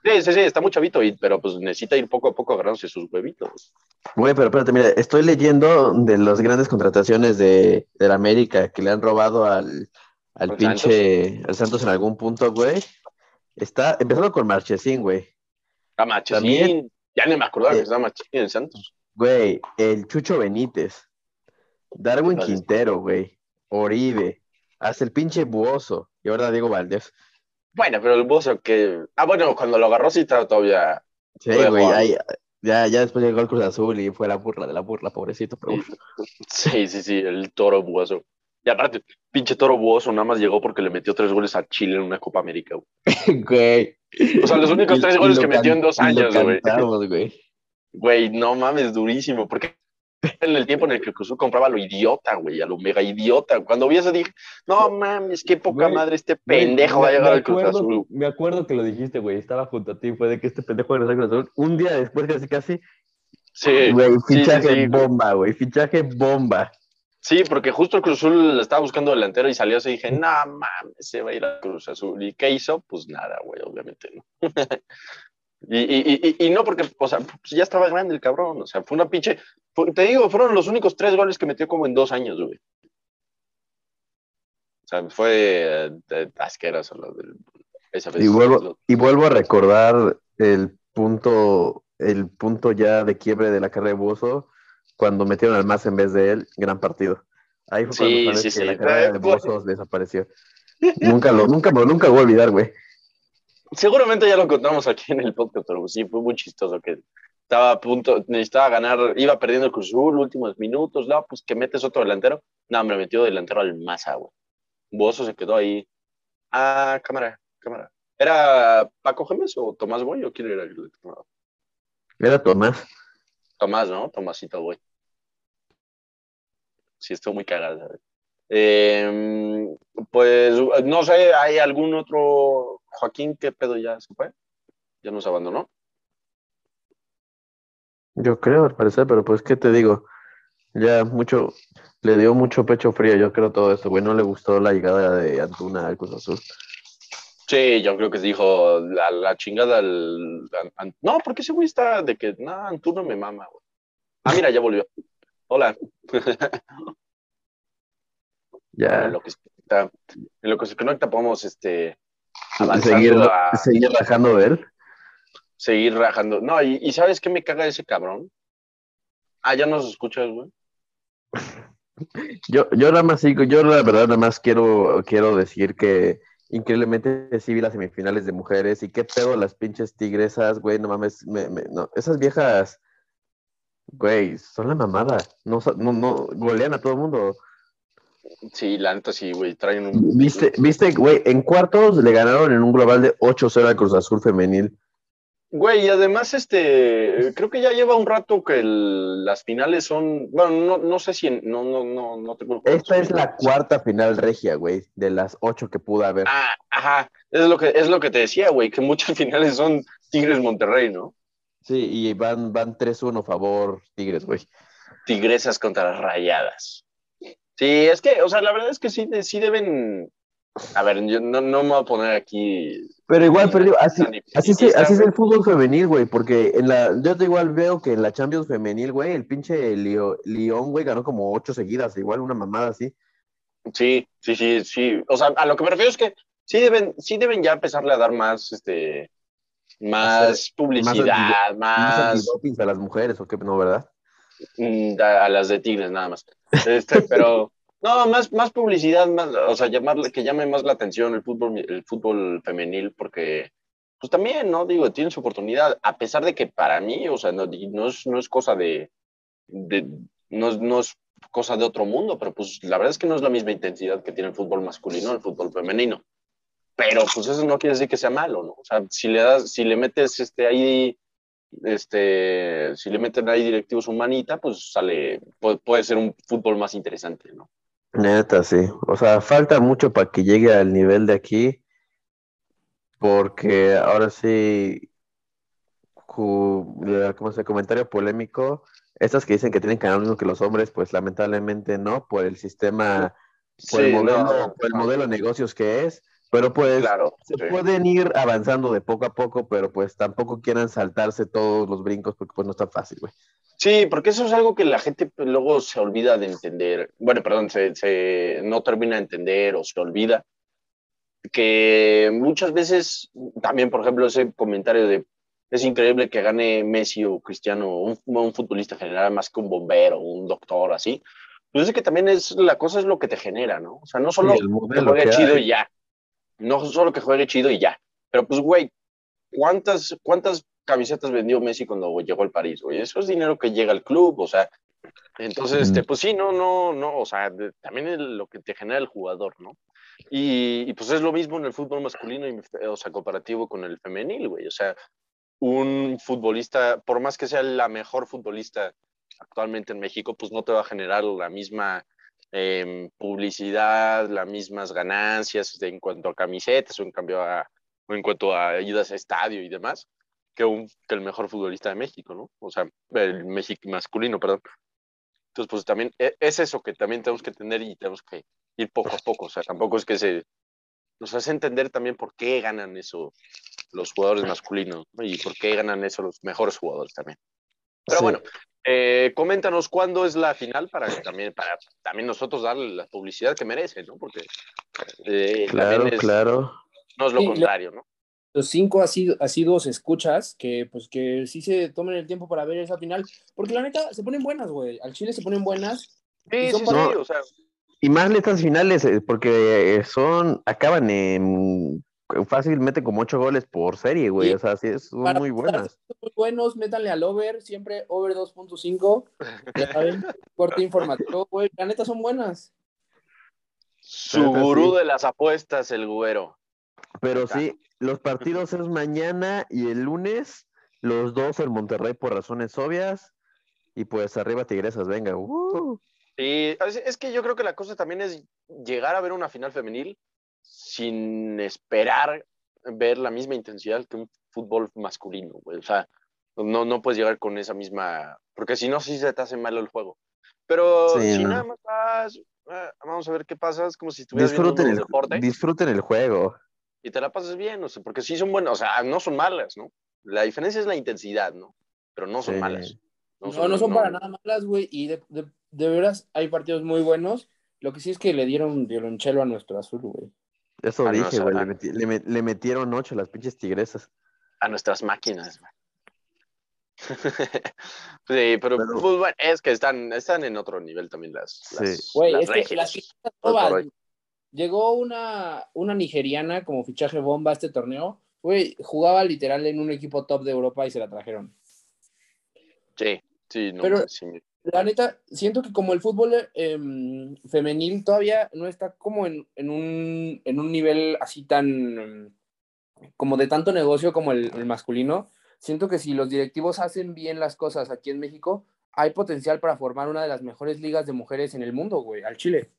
Sí, sí, sí, está muy chavito, pero pues necesita ir poco a poco agarrándose sus huevitos. Güey, pero espérate, mira, estoy leyendo de las grandes contrataciones de, de la América que le han robado al, al Al pinche, al Santos en algún punto, güey. Está empezando con Marchesín, güey. Ah, Machín, También- ya ni me acordaba Eh, que estaba Machín en Santos. Güey, el Chucho Benítez, Darwin Gracias. Quintero, güey, Oribe, hasta el pinche Buoso, y ahora Diego Valdés. Bueno, pero el Bozo que. Ah, bueno, cuando lo agarró sí estaba todavía. Sí, güey, ahí- ya, ya después llegó el Cruz Azul y fue la burla de la burla, pobrecito, pero. Sí, sí, sí, el toro buoso. Y aparte, pinche toro buoso nada más llegó porque le metió tres goles a Chile en una Copa América. güey. güey. O sea, los únicos tres goles que metió en dos años, güey. güey. Güey, no mames, durísimo. Porque en el tiempo en el que Cruz compraba a lo idiota, güey, a lo mega idiota. Cuando vi eso dije, no mames, qué poca Güey, madre, este Güey, pendejo me- va a llegar al Cruz Azul. Me acuerdo que lo dijiste, güey. Estaba junto a ti. Fue de que este pendejo regresó al Cruz Azul. Un día después, casi casi. Sí, Güey, sí, sí, fichaje sí, güey. bomba, güey. Fichaje bomba. Sí, porque justo el Cruz Azul estaba buscando delantero y salió así y dije, no mames, se va a ir al Cruz Azul. ¿Y qué hizo? Pues nada, güey, obviamente no. y, y, y, y no porque, o sea, pues ya estaba grande el cabrón, o sea, fue una pinche, fue- te digo, fueron los únicos tres goles que metió como en dos años, güey. O sea, fue eh, asqueroso lo del, esa vez. Y vuelvo, Lo- y vuelvo a recordar el punto, el punto ya de quiebre de la carrera de Bozo cuando metieron al más en vez de él. Gran partido. Ahí fue cuando Sí, que sí. la carrera de Bozo desapareció. nunca lo, nunca, nunca voy a olvidar, güey. Seguramente ya lo contamos aquí en el podcast, pero sí, fue muy chistoso que estaba a punto, necesitaba ganar, iba perdiendo el Cruz Azul, últimos minutos, no, pues que metes otro delantero. No, me metió delantero al Maza, güey. Bozo se quedó ahí. Ah, cámara, cámara. ¿Era Paco Gémez o Tomás Boy o quién era el? Era Tomás. Tomás, ¿no? Tomásito, güey. Sí, estuvo muy cagado, ¿sabes? Eh, pues, no sé, ¿hay algún otro Joaquín? ¿Qué pedo ya se fue? ¿Ya nos abandonó? Yo creo, al parecer, pero pues, ¿qué te digo? Ya mucho, le dio mucho pecho frío, yo creo, todo esto, güey. No le gustó la llegada de Antuna al Cruz Azul. Sí, yo creo que se dijo la, la chingada al, No, porque ese güey está de que, no, Antuna me mama, güey. Ah, mira, ya volvió. Hola. Ya, en, lo que se conecta, en lo que se conecta podemos este, avanzando seguir, a seguir rajando de él. seguir rajando. No, y, y ¿sabes qué me caga ese cabrón? Ah, ya nos escuchas, güey. Yo, yo nada más sigo, yo la verdad nada más quiero, quiero decir que increíblemente sí vi las semifinales de mujeres y qué pedo las pinches tigresas, güey, no mames, me- me- no, esas viejas, güey, son la mamada, no, no, no, golean a todo el mundo. Sí, la neta sí, güey, traen un... Viste, viste, güey, en cuartos le ganaron en un global de 8-0 al Cruz Azul femenil. Güey, y además, este, creo que ya lleva un rato que el- las finales son, bueno, no, no sé si, en- no, no, no, no tengo Esta es la cuarta final regia, güey, de las ocho que pudo haber. Ah, ajá, es lo que, es lo que te decía, güey, que muchas finales son Tigres Monterrey, ¿no? Sí, y van, van 3-1 favor Tigres, güey. Tigresas contra las rayadas. Sí, es que, o sea, la verdad es que sí, sí deben, a ver, yo no, no me voy a poner aquí Pero igual, pero digo, así, así, se- así es el fútbol femenil, güey, porque en la, yo te igual veo que en la Champions femenil, güey, el pinche Lyon, güey, ganó como ocho seguidas, igual una mamada así. Sí, sí, sí, sí. O sea, a lo que me refiero es que sí deben, sí deben ya empezarle a dar más, este, más publicidad, Más más, a las mujeres, o qué, no, ¿verdad? mm, a, a las de Tigres nada más. Este, pero no, más, más publicidad, más, o sea, llamarle, que llame más la atención el fútbol, el fútbol femenil, porque pues también, ¿no? Digo, tienen su oportunidad, a pesar de que para mí, o sea, no, no es, no es cosa de, de no, es, no es cosa de otro mundo, pero pues la verdad es que no es la misma intensidad que tiene el fútbol masculino el fútbol femenino. Pero pues eso no quiere decir que sea malo, ¿no? O sea, si le das, si le metes este ahí, este, si le meten ahí directivos humanita, pues sale, puede ser un fútbol más interesante, ¿no? Neta, sí. O sea, falta mucho para que llegue al nivel de aquí, porque ahora sí, ¿cómo se? Comentario polémico. Estas que dicen que tienen lo mismo que los hombres, pues lamentablemente no, por el sistema, por el Sí, modelo, no, por el modelo de negocios que es, pero pues Claro, se sí. pueden ir avanzando de poco a poco, pero pues tampoco quieran saltarse todos los brincos porque pues no está fácil, güey. Sí, porque eso es algo que la gente pues, luego se olvida de entender. Bueno, perdón, se, se- no termina de entender o se olvida. Que muchas veces, también, por ejemplo, ese comentario de es increíble que gane Messi o Cristiano, un, un futbolista general más que un bombero, un doctor, así. Pues es que también es la cosa es lo que te genera, ¿no? O sea, no solo que juegue que chido y ya. No solo que juegue chido y ya. Pero pues, güey, ¿cuántas, cuántas camisetas vendió Messi cuando llegó al París, güey? Eso es dinero que llega al club, o sea. Entonces, este, pues sí, no, no, no, o sea, de- también es lo que te genera el jugador, ¿no? Y, y, pues es lo mismo en el fútbol masculino, y, o sea, comparativo con el femenil, güey. O sea, un futbolista, por más que sea la mejor futbolista actualmente en México, pues no te va a generar la misma em, publicidad, las mismas ganancias en cuanto a camisetas o en cambio a, o en cuanto a idas a estadio y demás, que, un, que el mejor futbolista de México, ¿no? O sea, el México masculino, perdón. Entonces, pues también e- es eso que también tenemos que tener y tenemos que ir poco a poco. O sea, tampoco es que se nos hace entender también por qué ganan eso los jugadores masculinos ¿no? y por qué ganan eso los mejores jugadores también. Pero Sí. bueno, eh, coméntanos cuándo es la final para que también, para también nosotros darle la publicidad que merece, ¿no? Porque eh, Claro, también es- claro. no es lo le- contrario, ¿no? Los cinco asi- asiduos escuchas que pues que sí se tomen el tiempo para ver esa final, porque la neta se ponen buenas, güey. Al Chile se ponen buenas. Sí, son sí, para- o sea, Y más estas finales, eh, porque eh, son, acaban en fácilmente como ocho goles por serie, güey. Sí. O sea, sí, es- son Para muy buenas. Muy buenos, métanle al over, siempre over 2.5. Ya saben, corte informativo, güey. La neta son buenas. su gurú de las apuestas, el güero. Pero sí, los partidos es mañana y el lunes, los dos en Monterrey por razones obvias. Y pues arriba Tigresas, venga. ¡uh! Sí, es, es que yo creo que la cosa también es llegar a ver una final femenil sin esperar ver la misma intensidad que un fútbol masculino, güey. O sea, no, no puedes llegar con esa misma, porque si no, sí se te hace malo el juego. Pero Sí, si no. nada más vas, ah, vamos a ver qué pasa, es como si estuvieras viendo Disfruten un el, deporte disfruten el juego. Y te la pasas bien, o sea, porque sí son buenas, o sea, no son malas, ¿no? La diferencia es la intensidad, ¿no? Pero no son Sí. malas. No, no son para nada malas, güey. Y de, de, de veras hay partidos muy buenos. Lo que sí es que le dieron violonchelo a nuestro azul, güey. Eso Ah, no, dije, güey. le, meti- le me- le metieron ocho las pinches tigresas. a nuestras máquinas. güey. sí, pero, Pero- pues, bueno, es que están, están en otro nivel también las, Sí. las, Güey, las es que las todas, hoy. Llegó una, una nigeriana como fichaje bomba a este torneo. Güey, jugaba literal en un equipo top de Europa y se la trajeron. Sí, sí, no, Pero- sí. La neta, siento que como el fútbol em, femenil todavía no está como en, en un, en un nivel así tan, em, como de tanto negocio como el, el masculino, siento que si los directivos hacen bien las cosas aquí en México, hay potencial para formar una de las mejores ligas de mujeres en el mundo, güey, al Chile.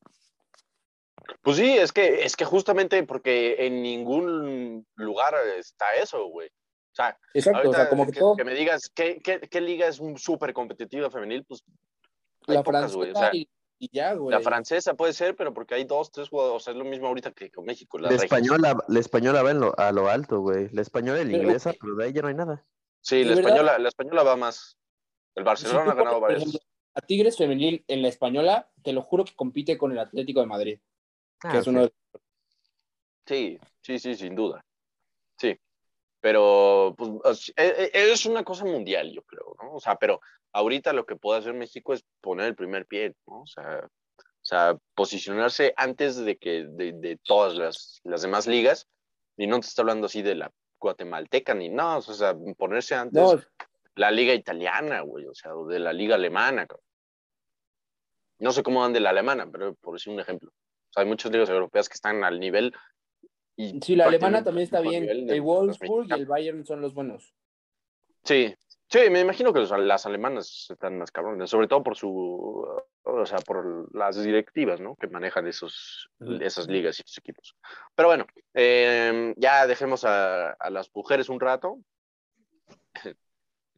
Pues sí, es que, es que justamente porque en ningún lugar está eso, güey. O sea, Exacto, o sea, como que, que, todo, que me digas ¿qué, qué, qué liga es un súper competitiva femenil, pues hay la pocas, güey. O sea, francesa y, y ya, güey. la francesa puede ser, pero porque hay dos, tres jugadores. O sea, es lo mismo ahorita que con México. La regias. española, la española va en lo- a lo alto, güey. La española y la Pero- inglesa, pero de ahí ya no hay nada. Sí, ¿De la verdad? española, la española va más. El Barcelona tú ha ganado ejemplo, A Tigres femenil en la española, te lo juro que compite con el Atlético de Madrid, que Ah, es sí. uno de Sí, sí, sí, sin duda. Sí. Pero, pues, es- e- e- es una cosa mundial, yo creo, ¿no? O sea, pero ahorita lo que puede hacer México es poner el primer pie, ¿no? O sea, o sea posicionarse antes de que de, de todas las, las demás ligas. Y no te está hablando así de la guatemalteca ni no, o sea, ponerse antes No, la liga italiana, güey, o sea, de la liga alemana. cabrón. No sé cómo van de la alemana, pero por decir un ejemplo. O sea, hay muchas ligas europeas que están al nivel. Y Sí, la alemana también está bien. El Wolfsburg y el Bayern son los buenos. Sí, sí, me imagino que los- las alemanas están más cabrones, sobre todo por su, o sea, por las directivas, ¿no? Que manejan esos, esas ligas y esos equipos. Pero bueno, eh, ya dejemos a, a las mujeres un rato.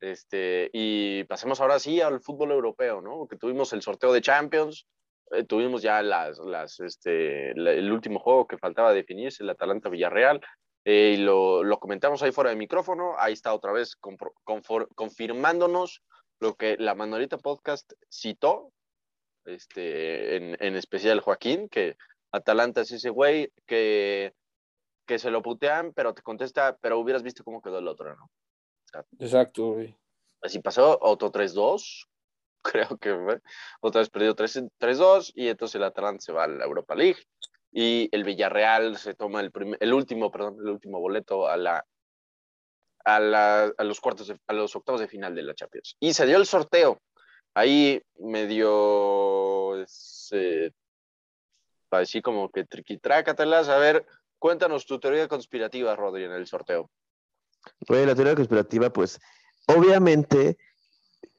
Este, y pasemos ahora sí al fútbol europeo, ¿no? Que tuvimos el sorteo de Champions, eh, tuvimos ya las, las, este, la- el último juego que faltaba definirse, el Atalanta Villarreal, eh, y lo, lo comentamos ahí fuera de micrófono, ahí está otra vez compro- confor- confirmándonos lo que la Manolita Podcast citó, este, en, en especial Joaquín, que Atalanta es ese güey que, que se lo putean, pero te contesta, pero hubieras visto cómo quedó el otro, ¿no? Exacto, güey. Así pasó, otro 3-2, creo que. Otra vez perdió 3 3-2 y entonces el Atalanta se va a la Europa League y el Villarreal se toma el, primer- el último, perdón, el último boleto a la a, la- a los cuartos a los octavos de final de la Champions. Y se dio el sorteo. Ahí medio este, así como que triquitrácatelas. A ver, cuéntanos tu teoría conspirativa, Rodri, en el sorteo. Güey, la teoría conspirativa, pues, obviamente,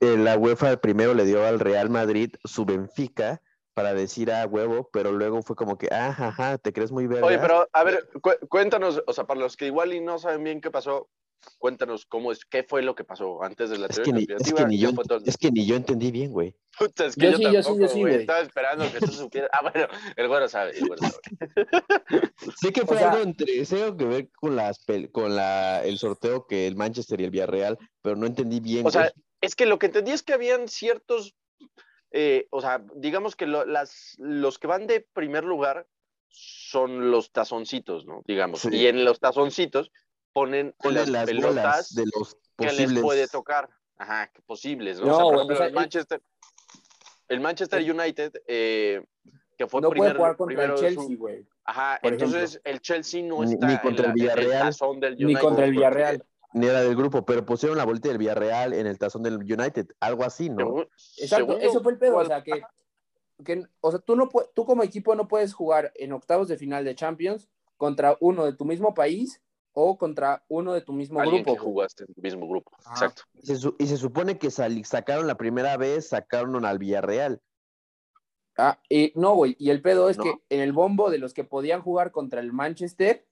eh, la UEFA primero le dio al Real Madrid su Benfica para decir, ah, huevo, pero luego fue como que, ah, ajá, te crees muy verga. Oye, pero a ver, cu- cuéntanos, o sea, para los que igual y no saben bien qué pasó, cuéntanos cómo es, qué fue lo que pasó antes de la Es teoría que, ni, es, que ni yo, ¿Qué fue todo el- es que ni yo entendí bien, güey. Puta, es que Yo yo, sí, yo sí, tampoco, yo sí, güey. Estaba esperando que tú supieras. Ah, bueno, el güero sabe, el güero sabe. Sé que O fue sea- algo entre, sé que ver con las con la, el sorteo que el Manchester y el Villarreal, pero no entendí bien. O sea, güey. Es que lo que entendí es que habían ciertos, eh, o sea, digamos que lo- las, los que van de primer lugar son los tazoncitos, ¿no? Digamos. Sí. Y en los tazoncitos ponen, Ponen las, las pelotas de los que les puede tocar. Ajá, que posibles, ¿no? No, o sea, por ejemplo, o sea, el Manchester, el Manchester United, eh, que fue No puede primer- jugar contra el primero de su- Chelsea, güey. Ajá, entonces el Chelsea no Ni- está ni contra en, el en Villarreal, tazón del Ni United. contra el porque- Villarreal. Ni era del grupo, pero pusieron la bolita del Villarreal en el tazón del United, algo así, ¿no? Según- Exacto, según eso fue el pedo. O ¿cuál- sea, que, que- o sea, tú, no pue- tú como equipo no puedes jugar en octavos de final de Champions contra uno de tu mismo país o contra uno de tu mismo alguien grupo. que jugaste en tu mismo grupo. Ajá. Exacto. Y se, su- y se supone que sali- sacaron la primera vez, sacaron al Villarreal. Ah, y no, güey. Y el pedo es ¿No? que en el bombo de los que podían jugar contra el Manchester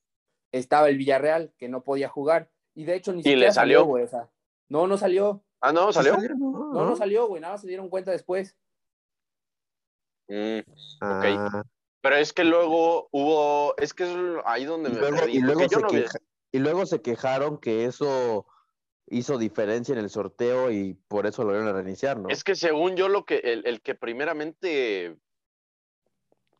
estaba el Villarreal, que no podía jugar. Y de hecho ni ¿Y siquiera le salió? güey. O sea, no, no salió. Ah, no, salió. No, no salió, güey. Nada más se dieron cuenta después. Mm, Ah, Pero es que luego hubo, es que es ahí donde y, me luego, perdí. y luego yo se no vi- queja- y luego se quejaron que eso hizo diferencia en el sorteo y por eso lo vieron a reiniciar, ¿no? Es que según yo lo que, el, el que primeramente,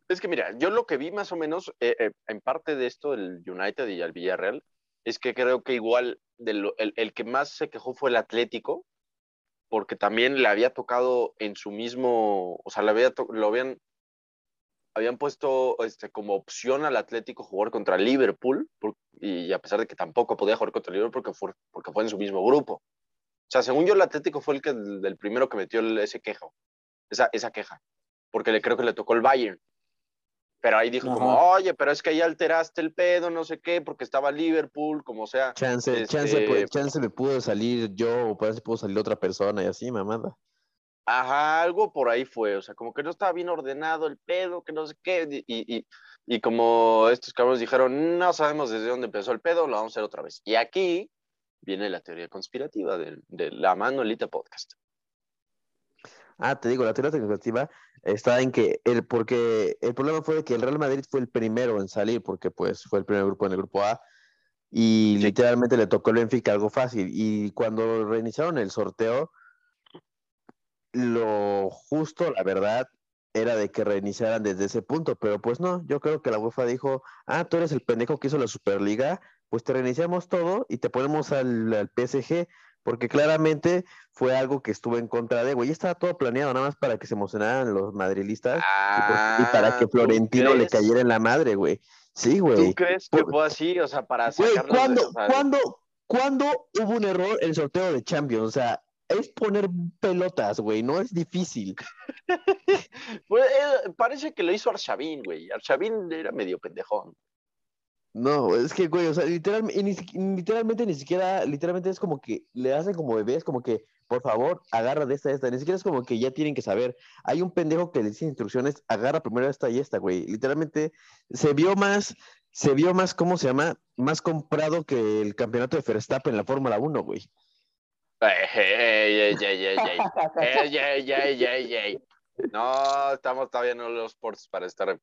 es que mira, yo lo que vi más o menos, eh, eh, en parte de esto, el United y el Villarreal, es que creo que igual el, el que más se quejó fue el Atlético, porque también le había tocado en su mismo, o sea, le había lo habían, habían puesto este, como opción al Atlético jugar contra Liverpool, y a pesar de que tampoco podía jugar contra Liverpool porque fue, porque fue en su mismo grupo. O sea, según yo, el Atlético fue el, que, el, del primero que metió ese quejo, esa, esa queja, porque le, creo que le tocó el Bayern. Pero ahí dijo como, oye, pero es que ahí alteraste el pedo, no sé qué, porque estaba Liverpool, como sea. Chance, Este- chance, pues, chance me pudo salir yo, o parece que pudo salir otra persona y así, mamada. Ajá, algo por ahí fue, o sea, como que no estaba bien ordenado el pedo, que no sé qué, y, y, y como estos cabrones dijeron, no sabemos desde dónde empezó el pedo, lo vamos a hacer otra vez. Y aquí viene la teoría conspirativa de, de la Manuelita Podcast. Ah, te digo, la teoría conspirativa está en que el, porque el problema fue que el Real Madrid fue el primero en salir, porque pues fue el primer grupo en el grupo A, y Sí. literalmente le tocó el Benfica algo fácil. Y cuando reiniciaron el sorteo, lo justo, la verdad, era de que reiniciaran desde ese punto, pero pues no, yo creo que la UEFA dijo, ah, tú eres el pendejo que hizo la Superliga, pues te reiniciamos todo y te ponemos al, al PSG, porque claramente fue algo que estuvo en contra de, güey, estaba todo planeado nada más para que se emocionaran los madrilistas y, y para que Ah, ¿tú Florentino le cayera en la madre, güey. Sí, güey. ¿Tú crees que Por- fue así? O sea, para Güey, de- ¿cuándo, o sea, ¿cuándo, ¿cuándo hubo un error en el sorteo de Champions? O sea, es poner pelotas, güey, no es difícil. Pues, eh, parece que lo hizo Arshavin, güey. Arshavin era medio pendejón. No, es que, güey, o sea, literal- ni literalmente ni siquiera, literalmente es como que le hacen como bebés, como que, por favor, agarra de esta, de esta. Ni siquiera es como que ya tienen que saber. Hay un pendejo que le dice instrucciones, agarra primero esta y esta, güey. Literalmente se vio más, se vio más, ¿cómo se llama? Más comprado que el campeonato de Verstappen en la Fórmula 1, güey. Ey, ey, ey, ey, ey, ey. Ey, ey, ey, ey, ey. No, estamos todavía no los sports para estar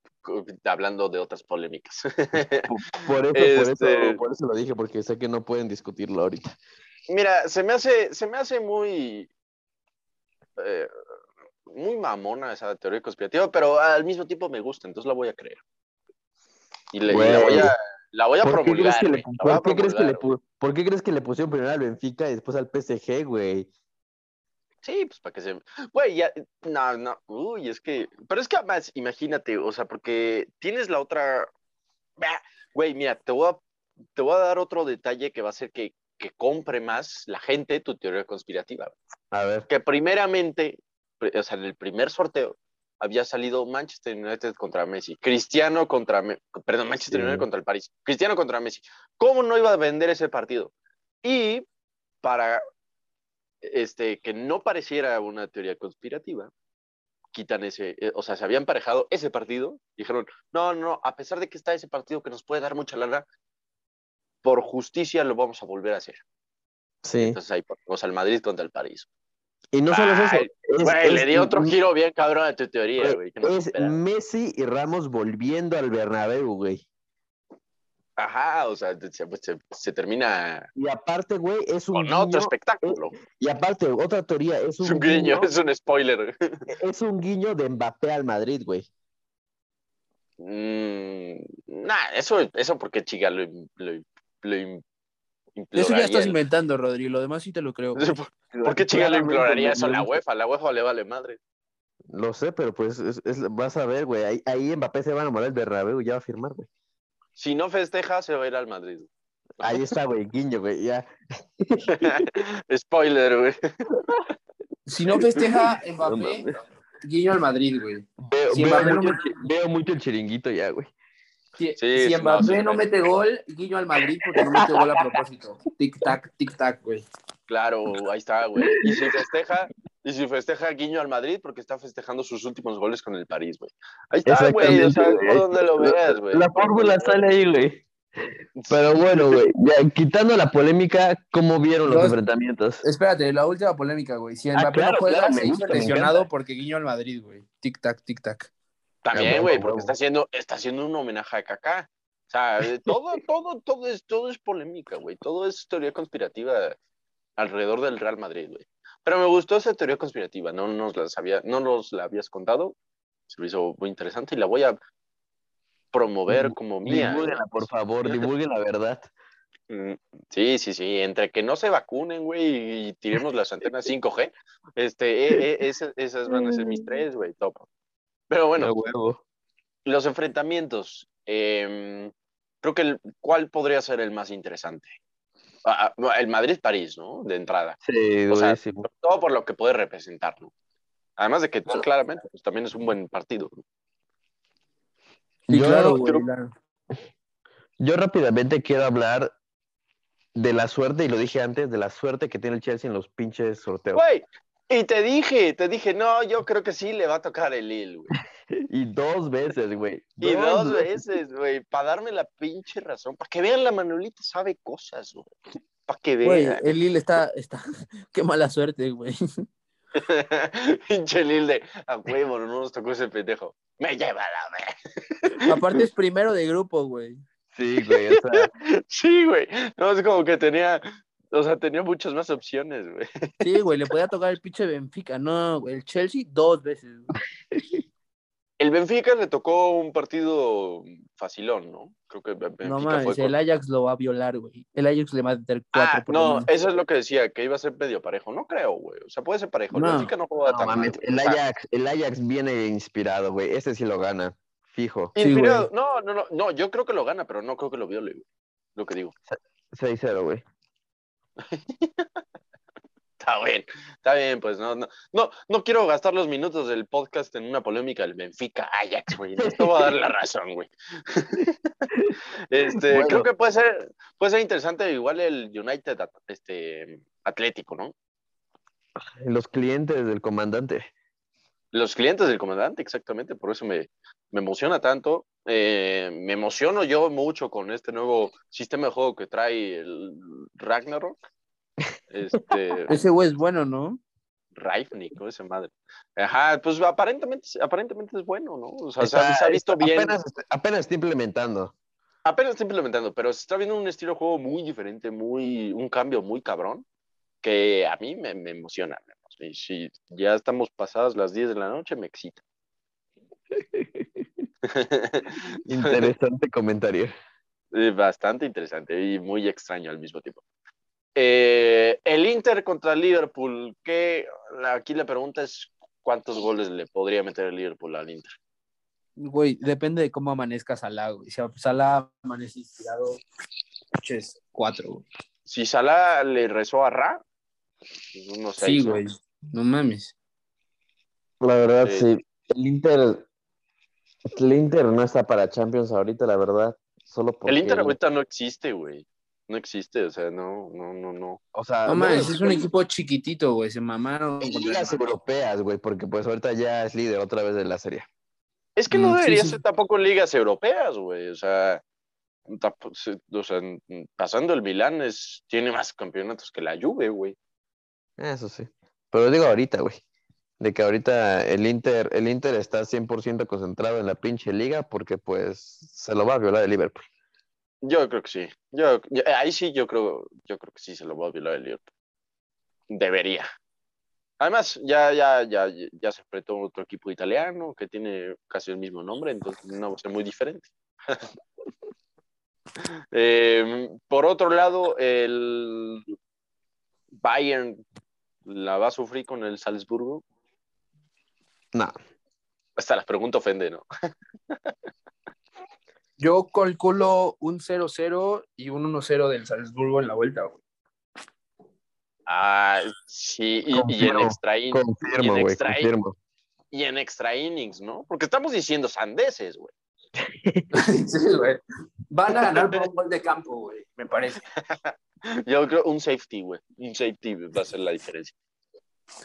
hablando de otras polémicas. Por eso, por Este- eso, por eso lo dije, porque sé que no pueden discutirlo ahorita. Mira, se me hace, se me hace muy, eh, muy mamona esa teoría conspirativa, pero al mismo tiempo me gusta, entonces la voy a creer. Y, le- y la voy a, la voy a ¿Por promulgar. por por qué crees que le pusieron primero al Benfica y después al PSG, güey? Sí, pues para que se. Güey, ya. No, no. Uy, es que. Pero es que además, imagínate, o sea, porque tienes la otra. Bah, Güey, mira, te voy a, te voy a dar otro detalle que va a hacer que, que compre más la gente tu teoría conspirativa. A ver. Que primeramente, pri- o sea, en el primer sorteo había salido Manchester United contra Messi, Cristiano contra, Me- perdón, Manchester Sí. United contra el París, Cristiano contra Messi. ¿Cómo no iba a vender ese partido? Y para este, que no pareciera una teoría conspirativa, quitan ese, eh, o sea, se había emparejado ese partido, dijeron, no, no, no, a pesar de que está ese partido que nos puede dar mucha lana, por justicia lo vamos a volver a hacer. Sí. Entonces ahí ponemos al Madrid contra el París. Y no solo es eso. Ay, es- Güey, es- le di otro es- giro bien cabrón a tu teoría, güey. que no se Es. Messi y Ramos volviendo al Bernabéu, güey. Ajá, o sea, se, pues, se- se termina Y aparte, güey, es un con guiño. otro espectáculo. Y aparte, otra teoría, es Es un, guiño, guiño, es un spoiler. es un guiño de Mbappé al Madrid, güey. Mm, nah, eso, eso porque chica lo, lo, lo Eso ya estás imploraría. inventando, Rodri. Lo demás sí te lo creo. ¿Por, por qué chica Claramente, imploraría eso a la UEFA? A la UEFA le vale madre. Lo sé, pero pues es- es- vas a ver, güey. Ahí, ahí Mbappé se va a enamorar del Bernabéu y ya va a firmar, güey. Si no festeja, se va a ir al Madrid. Ahí está, güey, guiño, güey. Ya. Spoiler, güey. Si no festeja No Mbappé, mames. guiño al Madrid, güey. Veo, Si veo Mbappé no mucho, veo mucho el chiringuito ya, güey. Si, Sí, si Mbappé no, no, mete gol, guiño al Madrid porque no mete gol a propósito. Tic tac, tic tac, güey. Claro, ahí está, güey. Y si festeja, y si festeja guiño al Madrid porque está festejando sus últimos goles con el París, güey. Ahí está, güey. O sea, donde lo veas, güey. La fórmula sale ahí, güey. Pero bueno, güey, ya quitando la polémica, ¿cómo vieron los Los- enfrentamientos? Espérate, la última polémica, güey. Si Ah, Mbappé claro, no juega, claro, me se hizo lesionado porque guiño al Madrid, güey. Tic tac, tic tac. También, huevo, güey, porque está haciendo, está haciendo un homenaje a Kaká. O sea, todo, todo, todo es, todo es polémica, güey. Todo es teoría conspirativa alrededor del Real Madrid, güey. Pero me gustó esa teoría conspirativa, no nos la sabía, no nos la habías contado. Se me hizo muy interesante y la voy a promover Divu- como mía. Divulguenla, por favor, divulguen la verdad. Mm, Sí, sí, sí, entre que no se vacunen, güey, y tiremos las antenas 5G, este, eh, eh, esas, esas van a ser mis tres, güey, top. Pero bueno, los enfrentamientos. eh, creo que el, ¿cuál podría ser el más interesante? El Madrid-París, ¿no? De entrada. Sí, O sea, durísimo. todo por lo que puede representar, ¿no? Además de que claramente pues, también es un buen partido. ¿no? Sí, Yo claro, güey. creo- claro. Yo rápidamente quiero hablar de la suerte, y lo dije antes, de la suerte que tiene el Chelsea en los pinches sorteos. Güey, y te dije, te dije, no, yo creo que sí le va a tocar el Lille, güey. Y dos veces, güey. Y dos veces, güey, para darme la pinche razón, para que vean la Manolita sabe cosas, güey. Para que Güey, vean. el Lille está, está. Qué mala suerte, güey. Pinche Lille de, a huevo, no nos tocó ese pendejo. Me lleva la ver. Aparte es primero de grupo, güey. Sí, güey. O sea, Sí, güey. No, es como que tenía, o sea, tenía muchas más opciones, güey. Sí, güey, le podía tocar el pinche Benfica. No, güey, el Chelsea dos veces. güey. El Benfica le tocó un partido facilón, ¿no? Creo que Benfica No fue mames, con- el Ajax lo va a violar, güey. El Ajax le va a meter cuatro Ah, por no, menos. eso es lo que decía, que iba a ser medio parejo. No creo, güey. O sea, puede ser parejo. El No. Benfica no juega no tan mal, el Ajax, el Ajax viene inspirado, güey. Ese sí lo gana, fijo. Sí, inspirado- no, no, no, no, yo creo que lo gana, pero no creo que lo viole, güey. Lo que digo. 6-0, güey. Está bien, está bien, pues no, no, no, no quiero gastar los minutos del podcast en una polémica del Benfica Ajax, güey. No te voy a dar la razón, güey. Este, Bueno. creo que puede ser, puede ser interesante igual el United este, Atlético, ¿no? Los clientes del comandante. Los clientes del comandante, exactamente, por eso me, me emociona tanto. Eh, me emociono yo mucho con este nuevo sistema de juego que trae el Ragnarok. Este, Ese güey es bueno, ¿no? Raifnik, ¿no? Esa madre. Ajá, pues aparentemente, aparentemente es bueno, ¿no? O sea, se ha- Está- se ha visto bien. Apenas, apenas está implementando. Apenas está implementando, pero se está viendo un estilo de juego muy diferente, muy, un cambio muy cabrón, que a mí me, me emociona. Y si ya estamos pasadas las 10 de la noche, me excita. Interesante comentario. Bastante interesante y muy extraño al mismo tiempo. Eh, el Inter contra el Liverpool, que aquí la pregunta es cuántos goles le podría meter el Liverpool al Inter. Güey, depende de cómo amanezca Salah, güey. Si Salah amanece inspirado, pinches cuatro, güey. Si Salah le rezó a Ra, pues unos Sí, seis, ¿no? güey. No mames. La verdad, Sí. sí. El Inter, el Inter no está para Champions ahorita, la verdad. Solo porque, El Inter ahorita no existe, güey. No existe, o sea, no, no, no, no. o sea, No mames, es un equipo chiquitito, güey. Se mamaron. en ligas europeas, güey, porque pues ahorita ya es líder otra vez de la serie. Es que no Mm, sí, debería sí. ser tampoco en ligas europeas, güey. O sea, o sea, pasando el Milán es, tiene más campeonatos que la Juve, güey. Eso sí. Pero digo ahorita, güey. De que ahorita el Inter, el Inter está 100% concentrado en la pinche liga porque pues se lo va a violar el Liverpool. Yo creo que sí. Yo, yo- ahí sí yo creo, yo creo que sí se lo va a violar el Liverpool. Debería. Además, ya, ya, ya, ya se enfrentó a otro equipo italiano que tiene casi el mismo nombre, entonces no va a ser muy diferente. Eh, por otro lado, el Bayern la va a sufrir con el Salzburgo. No, Hasta la pregunta ofende, ¿no? Yo calculo un 0-0 y un 1-0 del Salzburgo en la vuelta, güey. Ah, sí, y, y en Confirmo, extra in- confirmo, güey, confirmo. y en extra innings, ¿no? Porque estamos diciendo sandeces, güey. sí, güey. Van a ganar por un gol de campo, güey, me parece. Yo creo un safety, güey. Un safety va a ser la diferencia.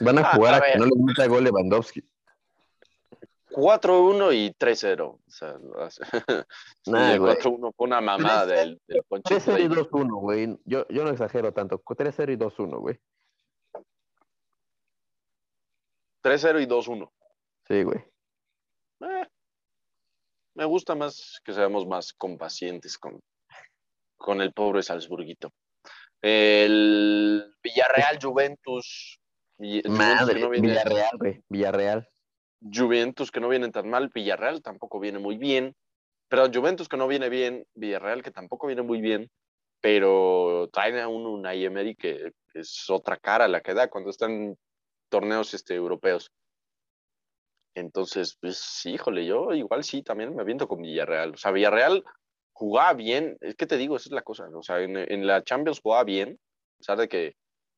Van a Ah, jugar a a, que no les meta gol Lewandowski. 4-1 y 3-0. O sea, Nah, Sí, güey. 4-1 fue una mamada del, del Ponchito 3-0 y Davis. 2-1, güey. Yo, yo no exagero tanto. 3-0 y 2-1, güey. 3-0 y 2-1. Sí, güey. Eh, me gusta más que seamos más compacientes con, con el pobre Salzburguito. El Villarreal Juventus. Juventus Madre, que no viene- Villarreal, güey. Villarreal. Juventus que no vienen tan mal, Villarreal tampoco viene muy bien. Perdón, Juventus que no viene bien, Villarreal que tampoco viene muy bien, pero traen a un Unai que es otra cara la que da cuando están torneos este, europeos. Entonces, pues, híjole, yo igual sí, también me aviento con Villarreal. O sea, Villarreal jugaba bien, es que te digo, esa es la cosa, o sea, en, en la Champions jugaba bien, a pesar de que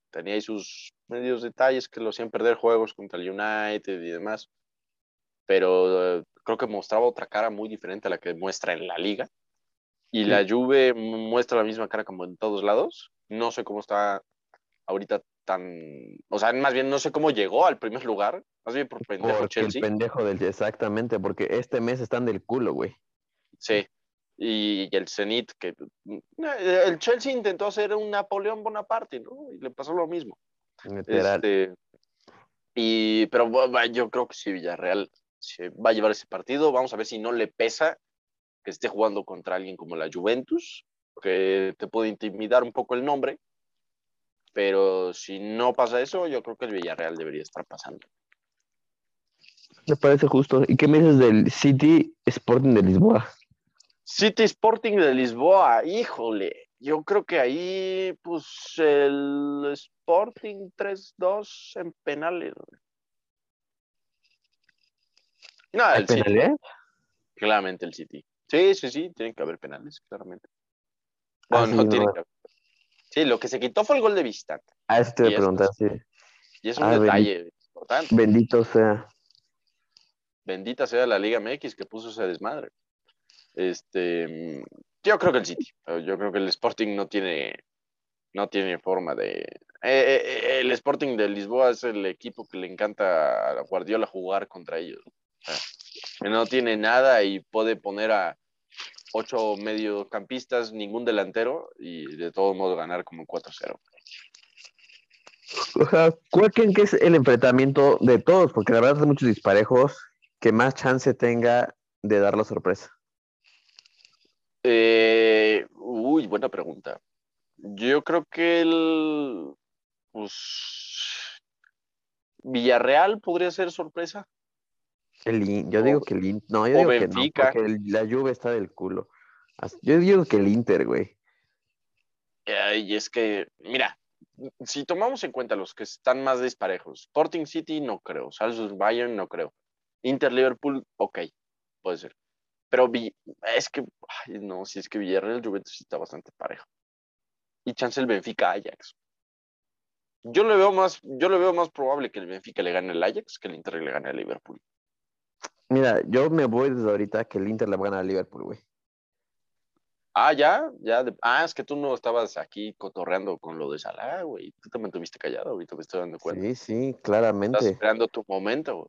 tenía ahí sus medios detalles que lo hacían perder juegos contra el United y demás, pero eh, creo que mostraba otra cara muy diferente a la que muestra en la liga. Y la Juve muestra la misma cara como en todos lados. No sé cómo está ahorita tan, o sea, más bien no sé cómo llegó al primer lugar, más bien por pendejo Porque el Chelsea. pendejo del exactamente, porque este mes están del culo, güey. Sí. Y, y el Zenit, que eh, el Chelsea intentó hacer un Napoleón Bonaparte, ¿no? Y le pasó lo mismo. Literal. Este, y, pero yo creo que sí, Villarreal se va a llevar ese partido. Vamos a ver si no le pesa que esté jugando contra alguien como la Juventus, que te puede intimidar un poco el nombre. Pero si no pasa eso, yo creo que el Villarreal debería estar pasando. Me parece justo. ¿Y qué me dices del City Sporting de Lisboa? City Sporting de Lisboa, híjole. Yo creo que ahí, pues, el Sporting 3-2 en penales. No, ¿Hay el City. penales? Claramente el City. Sí, sí, sí, tienen que haber penales, claramente. Ah, Bueno, sí, no, no. tienen que haber. Sí, lo que se quitó fue el gol de visitante. Ah, eso te voy a preguntar, sí. Y es un Ah, detalle importante. Bendito sea. Bendita sea la Liga MX que puso ese desmadre. Este, yo creo que el City. Yo creo que el Sporting no tiene, no tiene forma de. eh, eh, eh, el Sporting de Lisboa es el equipo que le encanta a Guardiola jugar contra ellos. No tiene nada y puede poner a ocho mediocampistas, ningún delantero y de todos modos ganar como 4-0. O sea, ¿cuál creen que es el enfrentamiento de todos? Porque la verdad hay muchos disparejos que más chance tenga de dar la sorpresa. Eh, uy, buena pregunta. Yo creo que el pues, Villarreal podría ser sorpresa. El In- yo O- digo que el Inter. No, yo digo Benfica. que no, porque el- la Juve está del culo. Yo digo que el Inter, güey. Y es que, mira, si tomamos en cuenta los que están más disparejos, Sporting City no creo, Salzburg Bayern no creo, Inter Liverpool, ok, puede ser. Pero es que, ay, no, si es que Villarreal Juventus está bastante parejo. Y chance el Benfica Ajax. Yo le veo más, yo le veo más probable que el Benfica le gane al Ajax que el Inter le gane al Liverpool. Mira, yo me voy desde ahorita que el Inter le va a ganar a Liverpool, güey. Ah, ya, ya. de- ah, es que tú no estabas aquí cotorreando con lo de Salah, güey. Tú te mantuviste callado, ahorita me estoy dando cuenta. Sí, sí, Estás claramente. esperando tu momento, güey.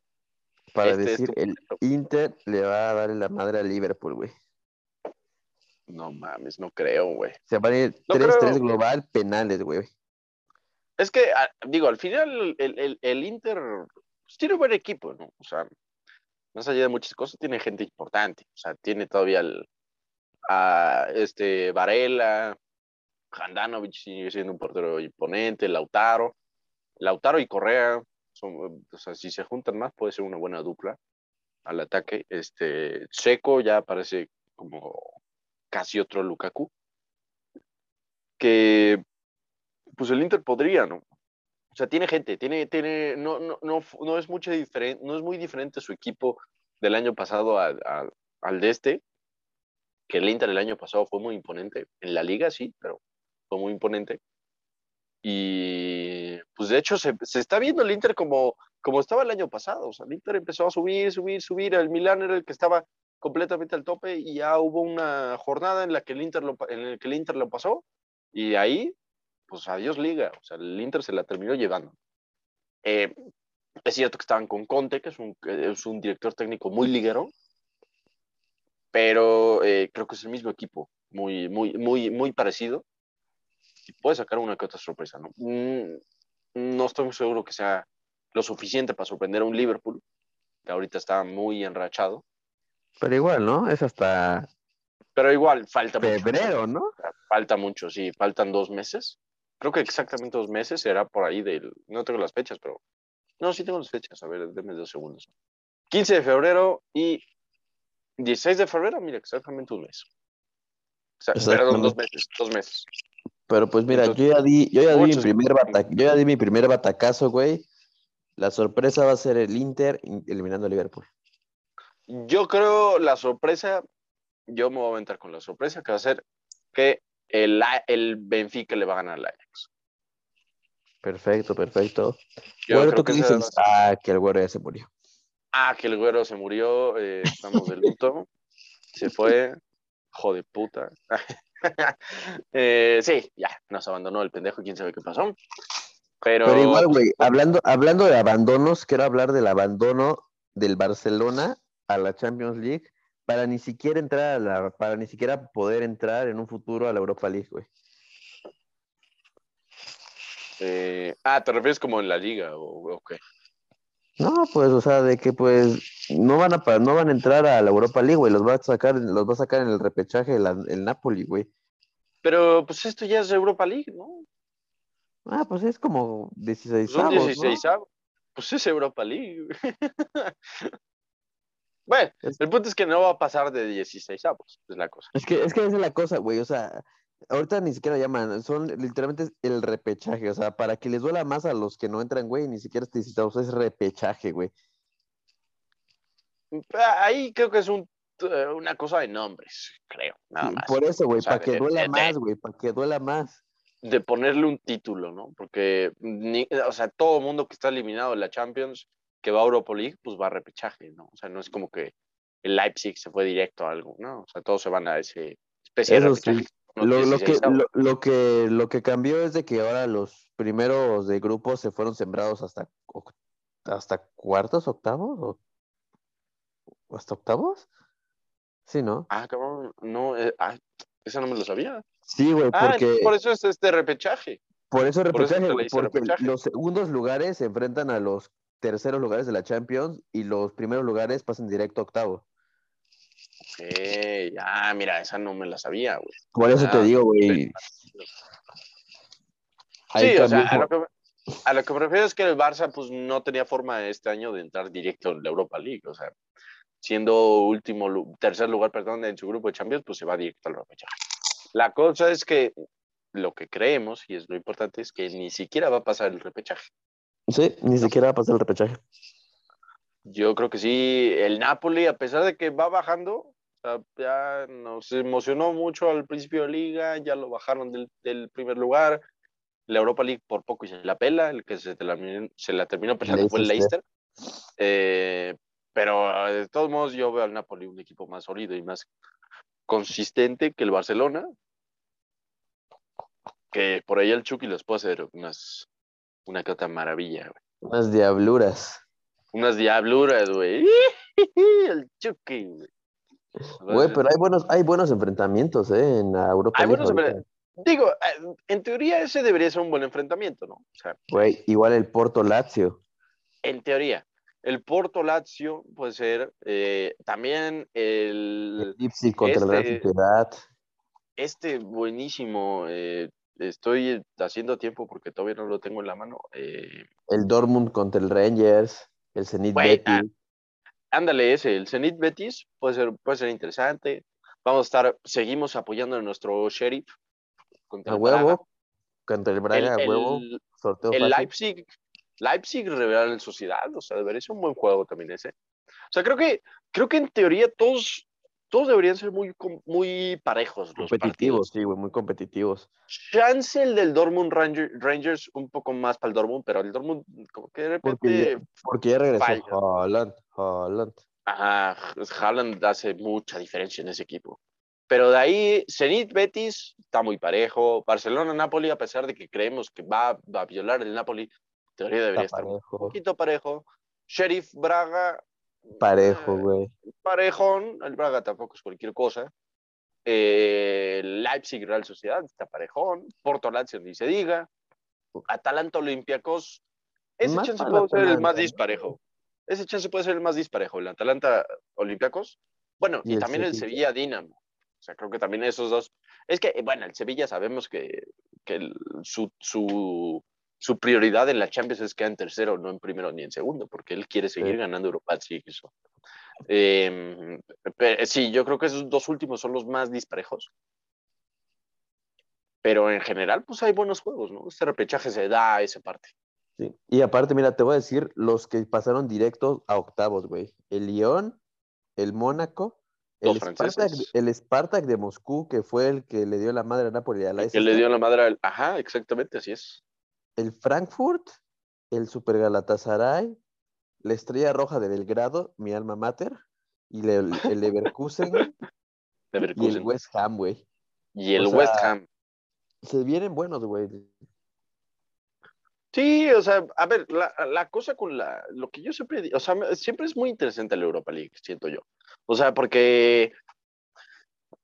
Para este es decir, el momento. Inter le va a dar la madre a Liverpool, güey. No mames, no creo, güey. Se van a ir No 3-3 creo. global, penales, güey. Es que, ah, digo, al final el, el- el Inter pues, tiene buen equipo, ¿no? O sea, más allá de muchas cosas, tiene gente importante. O sea, tiene todavía el, a este Varela, Handanovic sigue siendo un portero imponente, Lautaro. Lautaro y Correa, son, o sea, si se juntan más, puede ser una buena dupla al ataque. Este, Seco ya parece como casi otro Lukaku. Que pues el Inter podría, ¿no? O sea, tiene gente, tiene, tiene, no, no, no, no es mucho diferente, no es muy diferente su equipo del año pasado a- a- al de este, que el Inter el año pasado fue muy imponente. En la liga sí, pero fue muy imponente. Y pues de hecho se, se está viendo el Inter como, como estaba el año pasado. O sea, el Inter empezó a subir, subir, subir. El Milan era el que estaba completamente al tope y ya hubo una jornada en la que el Inter lo, en la que el Inter lo pasó y ahí, pues adiós liga. O sea, el Inter se la terminó llevando. Eh, es cierto que estaban con Conte, que es un, es un director técnico muy liguero, pero eh, creo que es el mismo equipo, muy, muy, muy, muy parecido. Y puede sacar una que otra sorpresa, ¿no? Mm, no estoy muy seguro que sea lo suficiente para sorprender a un Liverpool, que ahorita está muy enrachado, Pero igual, ¿no? Es hasta pero igual falta mucho. febrero, ¿no? Falta mucho, sí, faltan dos meses. Creo que exactamente dos meses será por ahí del. No tengo las fechas, pero. No, sí tengo las fechas. A ver, denme dos segundos. 15 de febrero y 16 de febrero, mira, exactamente un mes. Sea, perdón, dos meses, dos meses. Pero pues mira, Entonces, yo ya di, yo ya di mi primer bata- yo ya di mi primer batacazo, güey. La sorpresa va a ser el Inter in- eliminando a Liverpool. Yo creo la sorpresa, yo me voy a aventar con la sorpresa que va a ser que el, el Benfica le va a ganar al Ajax. Perfecto, perfecto. Yo Güero, creo ¿tú que qué dices? Ah, que el güero ya se murió. Ah, que el güero se murió, eh, estamos de luto, se fue, hijo de puta. Eh, sí, ya, nos abandonó el pendejo, quién sabe qué pasó. Pero, Pero igual, güey, hablando, hablando de abandonos, quiero hablar del abandono del Barcelona a la Champions League para ni siquiera entrar a la, para ni siquiera poder entrar en un futuro a la Europa League, güey. eh, ah, ¿te refieres como en la liga o o qué? No, pues, o sea, de que pues no van a no van a entrar a la Europa League, güey, los va a sacar, los va a sacar en el repechaje el, el Napoli, güey. Pero pues esto ya es Europa League, ¿no? Ah, pues es como 16 Son 16 avos. Pues es Europa League. bueno, el punto es que no va a pasar de 16 avos, es la cosa. Es que, es que esa es la cosa, güey, o sea, ahorita ni siquiera llaman, son literalmente el repechaje, o sea, para que les duela más a los que no entran, güey, ni siquiera es 16 avos, es repechaje, güey. Ah, Ahí creo que es un, eh, una cosa de nombres, creo, nada más. Por eso, güey, O sea, para que duela de- más, güey, para que duela más. de ponerle un título, ¿no? Porque, ni- o sea, todo el mundo que está eliminado de la Champions, que va a Europa League, pues va a repechaje, ¿no? O sea, no es como que el Leipzig se fue directo a algo, ¿no? O sea, todos se van a ese especie Eso repechaje. Lo, lo que, 16 avos. lo, lo que, lo que cambió es de que ahora los primeros de grupo se fueron sembrados hasta, hasta cuartos, octavos, o hasta octavos. Sí, ¿no? Ah, cabrón, no, eh, ah, esa no me lo sabía. Sí, güey, Ah, porque entonces por eso es este repechaje. por eso por eso repechaje, porque repechaje. los segundos lugares se enfrentan a los terceros lugares de la Champions y los primeros lugares pasan directo a octavo. Ok, ah, mira, esa no me la sabía, güey. Por eso te Ah, digo, güey. Sí, o sea, a lo, que, me- a lo que me refiero es que el Barça pues no tenía forma este año de entrar directo en la Europa League, o sea, siendo último, tercer lugar, perdón, en su grupo de Champions, pues se va directo al repechaje. La cosa es que lo que creemos, y es lo importante, es que ni siquiera va a pasar el repechaje. Sí, ni siquiera va a pasar el repechaje. Yo creo que sí, el Napoli, a pesar de que va bajando, ya nos emocionó mucho al principio de liga, ya lo bajaron del, del primer lugar. La Europa League por poco y se la pela, el que se, terminó- se la terminó pelando fue el Leicester. Leicester. Eh, pero eh, de todos modos, yo veo al Napoli un equipo más sólido y más consistente que el Barcelona. Que por ahí el Chucky les puede hacer unas, una que otra maravilla, güey. Unas diabluras. Unas diabluras, güey. El Chucky, güey. Güey, pero hay buenos, hay buenos enfrentamientos, ¿eh? En la Europa Hay buenos ahorita. Digo, eh, en teoría ese debería ser un buen enfrentamiento, ¿no? O sea, Güey, igual el Porto Lazio. en teoría. El Porto Lazio puede ser eh, también el, El Leipzig contra la Real este- Sociedad. este buenísimo, eh, estoy haciendo tiempo porque todavía no lo tengo en la mano. eh, El Dortmund contra el Rangers. El Zenit Betis. ah, ándale ese, el Zenit Betis puede ser, puede ser interesante. Vamos a estar, seguimos apoyando a nuestro sheriff contra a el Braga. huevo. Contra el Braga, El- a huevo. el- Sorteo el fácil. Leipzig, Leipzig Real Sociedad, o sea, debería ser un buen juego también ese. O sea, creo que, creo que en teoría todos, todos deberían ser muy, muy parejos los Competitivos, partidos. sí, güey, muy competitivos. Chance el del Dortmund Ranger- Rangers un poco más para el Dortmund, pero el Dortmund como que de repente, Porque ya regresó Falla. Haaland, Haaland. ajá, Haaland hace mucha diferencia en ese equipo. Pero de ahí, Zenit Betis está muy parejo. Barcelona Napoli, a pesar de que creemos que va, va a violar el Napoli, en teoría debería Está estar un parejo. poquito parejo. Sheriff Braga. Parejo, eh, güey. Parejón. El Braga tampoco es cualquier cosa. Eh, Leipzig Real Sociedad está parejón. Porto Lazio ni se diga. Atalanta Olympiacos. Ese Más chance puede ser el más disparejo. Ese chance puede ser el más disparejo. El Atalanta Olympiacos. Bueno, Y y, el también el Sevilla. Sevilla Dinamo. O sea, creo que también esos dos. Es que, bueno, el Sevilla sabemos que, que el- su, su, su prioridad en la Champions es quedar en tercero, no en primero ni en segundo, porque él quiere seguir Sí. ganando Europa League. Eso. Eh, pe- sí, yo creo que esos dos últimos son los más disparejos. Pero en general, pues hay buenos juegos, ¿no? Este repechaje se da a esa parte. Sí. Y aparte, mira, te voy a decir los que pasaron directos a octavos, güey. El Lyon, el Mónaco, el Spartak, el Spartak de Moscú, que fue el que le dio la madre a Napoli a la Que le dio la madre al. Ajá, exactamente, así es. El Frankfurt, el Super Galatasaray, la Estrella Roja de Belgrado, mi alma mater, y el, el Leverkusen y el. West Ham, güey. Y el o sea, West Ham. Se vienen buenos, güey. Sí, o sea, a ver, la, la cosa con la, lo que yo siempre, o sea, siempre es muy interesante la Europa League, siento yo. O sea, porque,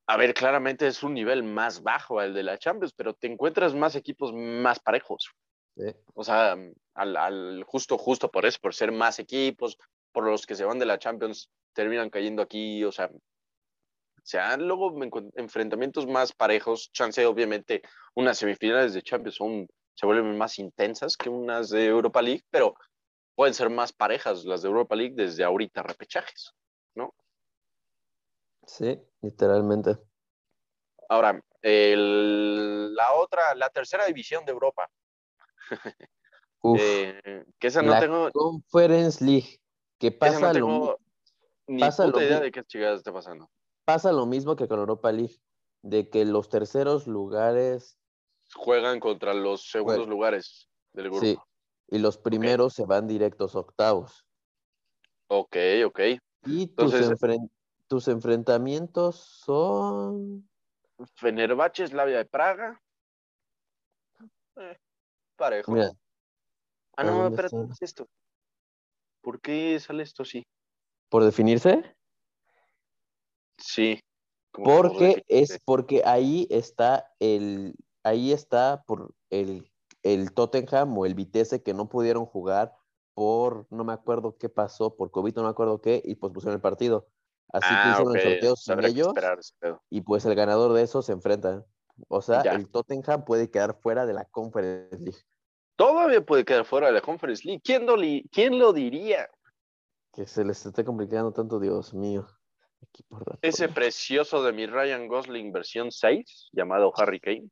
a ver, claramente es un nivel más bajo al de la Champions, pero te encuentras más equipos más parejos. Sí. O sea, al, al- justo, justo por eso, por ser más equipos, por los que se van de la Champions, terminan cayendo aquí, o sea, se han luego enfrentamientos más parejos, chance, obviamente, unas semifinales de Champions son, se vuelven más intensas que unas de Europa League, pero pueden ser más parejas las de Europa League desde ahorita repechajes. Sí, literalmente. Ahora, el- la otra, la tercera división de Europa, Uf, eh, que esa no la tengo, Conference League, que pasa, no lo, ni pasa puta lo idea de qué chingadas está pasando. pasa lo mismo que con Europa League, de que los terceros lugares, Juegan contra los segundos Bueno. lugares del grupo. sí, y los primeros se van directos octavos. Ok, ok. Y tus, Entonces- enfren- tus enfrentamientos son... Fenerbahce, Slavia de Praga. Eh, parejo. Mira, ah, ¿a no, espérate? ¿qué es esto? ¿Por qué sale esto así? por definirse, Sí. porque es porque ahí está el ahí está por el, el Tottenham o el Vitesse que no pudieron jugar por no me acuerdo qué pasó, por COVID, no me acuerdo qué, y pues pusieron el partido. Así que Ah, hicieron ok, el sorteo sin ellos esperar y pues el ganador de eso se enfrenta. O sea, Ya. el Tottenham puede quedar fuera de la Conference League. Todavía puede quedar fuera de la Conference League. ¿Quién lo, li- quién lo diría? Que se les esté complicando tanto, Dios mío. Ese precioso de mi Ryan Gosling versión 6, llamado Harry Kane,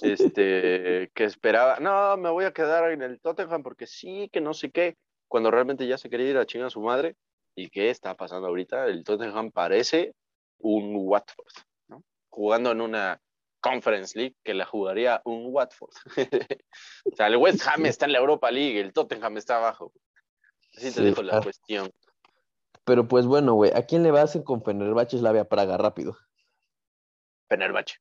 este, que esperaba, no, me voy a quedar en el Tottenham porque sí, que no sé qué, cuando realmente ya se quería ir a chingar a su madre. ¿Y qué está pasando ahorita? El Tottenham parece un Watford, ¿no? Jugando en una Conference League que la jugaría un Watford. o sea, el West Ham está en la Europa League, el Tottenham está abajo. Así te Sí, dejo la ah. cuestión. Pero pues bueno, güey, ¿a quién le vas con Fenerbahce Slavia Praga? Rápido. Fenerbahce.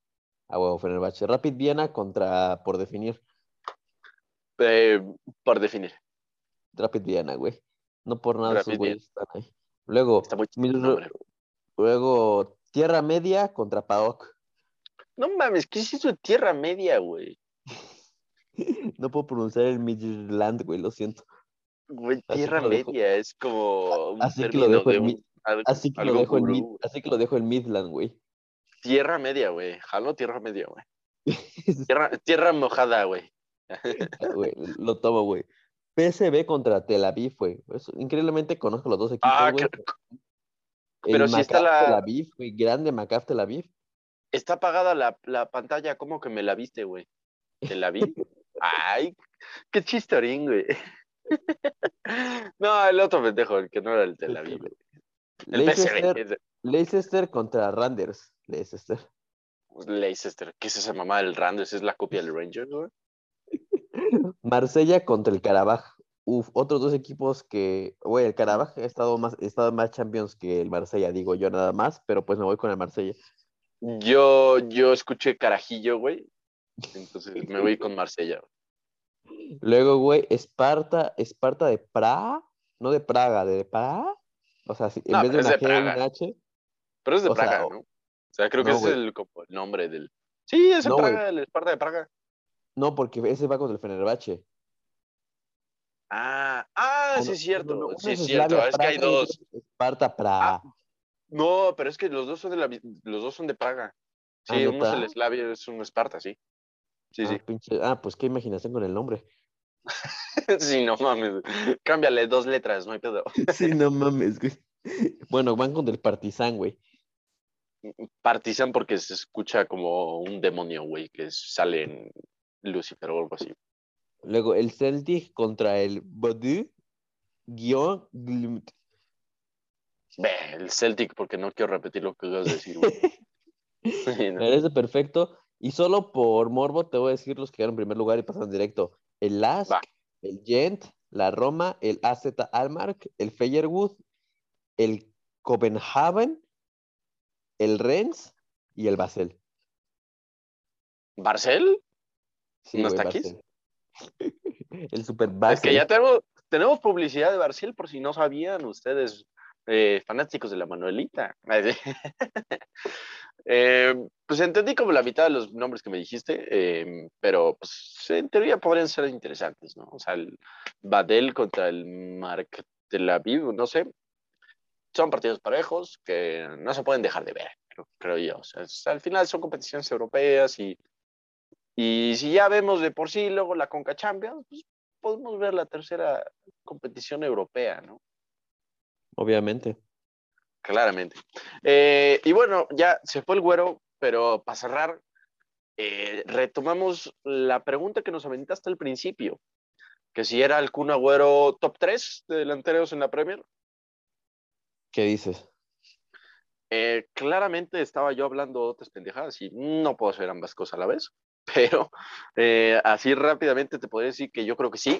A huevo, Fenerbahce. Rapid Viena contra, por definir, Eh, por definir. Rapid Viena, güey. No por nada esos Rapid güeyes están ahí. Luego, Está muy luego, Tierra Media contra PAOK. No mames, ¿qué es eso Tierra Media, güey? No puedo pronunciar el Midland, güey, lo siento. Güey, Tierra. Media es como un Así que lo dejo de en un- mi- algo- Así que lo dejo en mid, así que lo dejo en Midland, güey. Tierra Media, güey. Jalo Tierra Media, güey. Tierra, tierra mojada, güey. Güey, lo tomo, güey. PSV contra Tel Aviv, güey. Eso, increíblemente conozco los dos equipos, Ah, güey. que- El pero sí está la- Tel Aviv, güey, grande Maccabi Tel Aviv. Está apagada la, la pantalla, ¿cómo que me la viste, güey? ¿Te la vi? Ay, qué chistorín, güey. No, el otro pendejo, el que no era el Tel Aviv. güey. El Leicester. Leicester contra Randers. Leicester. Leicester. ¿Qué es esa mamá del Randers? ¿Es la copia del Rangers, güey? Marsella contra el Karabaj. Uf, otros dos equipos que, güey, el Karabaj ha estado más, ha estado más Champions que el Marsella, digo yo nada más, pero pues me voy con el Marsella. Yo, yo escuché Carajillo, güey. Entonces me voy con Marsella. güey. Luego, güey, Esparta, Esparta de Praga, no de Praga, de Praga. O sea, si- en No, vez de una es de G, Praga. una H. Pero es de sea, Praga, ¿no? O sea, creo que no, ese es el, como el nombre del. Sí, es No, güey. Praga, el Esparta de Praga. No, porque ese va contra el Fenerbahce. Ah, ah, sí es cierto. sí es cierto. Es que hay dos. es Esparta Praga. No, pero es que los dos son de la, los dos son de Praga. Ah, Sí, uno es el Slavia, es un Esparta, sí. Sí, ah, sí. pinche- ah, pues qué imaginación con el nombre. sí, no mames. Cámbiale dos letras, no hay pedo. sí, no mames, güey. Bueno, van contra el Partizan, güey. Partizan porque se escucha como un demonio, güey, que sale en Lucifer o algo así. Luego el Celtic contra el Bordeaux guion. Ve, el Celtic, porque no quiero repetir lo que acabas de decir, güey. Sí, no. perfecto. Y solo por morbo te voy a decir los que quedaron en primer lugar y pasaron directo. El Lask, Va. el Gent, la Roma, el AZ Almark, el Feyerwood, el Copenhagen, el Rennes y el Basel. ¿Barcel? Sí, ¿No está aquí? El Super Basel. Es que ya tenemos, tenemos publicidad de Barcel, por si no sabían ustedes, eh, fanáticos de la Manuelita. Eh, pues entendí como la mitad de los nombres que me dijiste, eh, pero pues en teoría podrían ser interesantes, ¿no? O sea, el Badel contra el Marc Tel Aviv, no sé. Son partidos parejos que no se pueden dejar de ver, creo, yo. O sea, al final son competiciones europeas y, y si ya vemos de por sí luego la Conca Champions, pues podemos ver la tercera competición europea, ¿no? Obviamente. Claramente. Eh, y bueno, ya se fue el güero, pero para cerrar, eh, retomamos la pregunta que nos aventaste al principio, que si era el Kun Agüero top 3 de delanteros en la Premier. ¿Qué dices? Eh, claramente estaba yo hablando de otras pendejadas y no puedo hacer ambas cosas a la vez, pero así rápidamente te podría decir que yo creo que sí.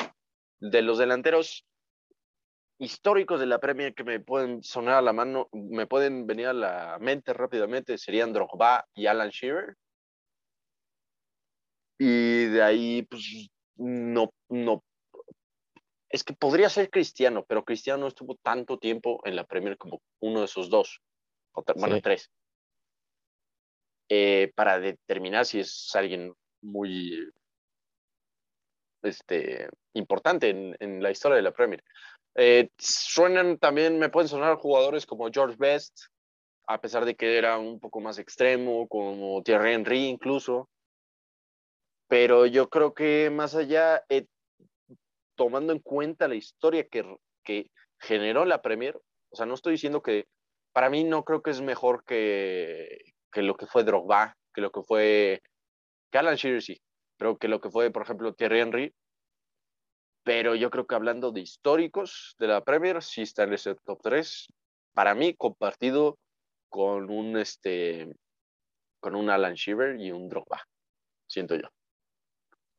De los delanteros históricos de la Premier que me pueden sonar a la mano, me pueden venir a la mente rápidamente, serían Drogba y Alan Shearer. Y de ahí, pues, no, no. Es que podría ser Cristiano, pero Cristiano no estuvo tanto tiempo en la Premier como uno de esos dos. O bueno, Sí. tres. Eh, para determinar si es alguien muy este, importante en, en la historia de la Premier. Eh, suenan también, me pueden sonar jugadores como George Best, a pesar de que era un poco más extremo, como Thierry Henry incluso. Pero yo creo que más allá, eh, tomando en cuenta la historia que, que generó la Premier, o sea, no estoy diciendo que, para mí no creo que es mejor que, que lo que fue Drogba, que lo que fue, que Alan Shearer sí, pero que lo que fue, por ejemplo, Thierry Henry, pero yo creo que hablando de históricos de la Premier, sí está en ese top 3. Para mí, compartido con un este con un Alan Shearer y un Drogba, siento yo.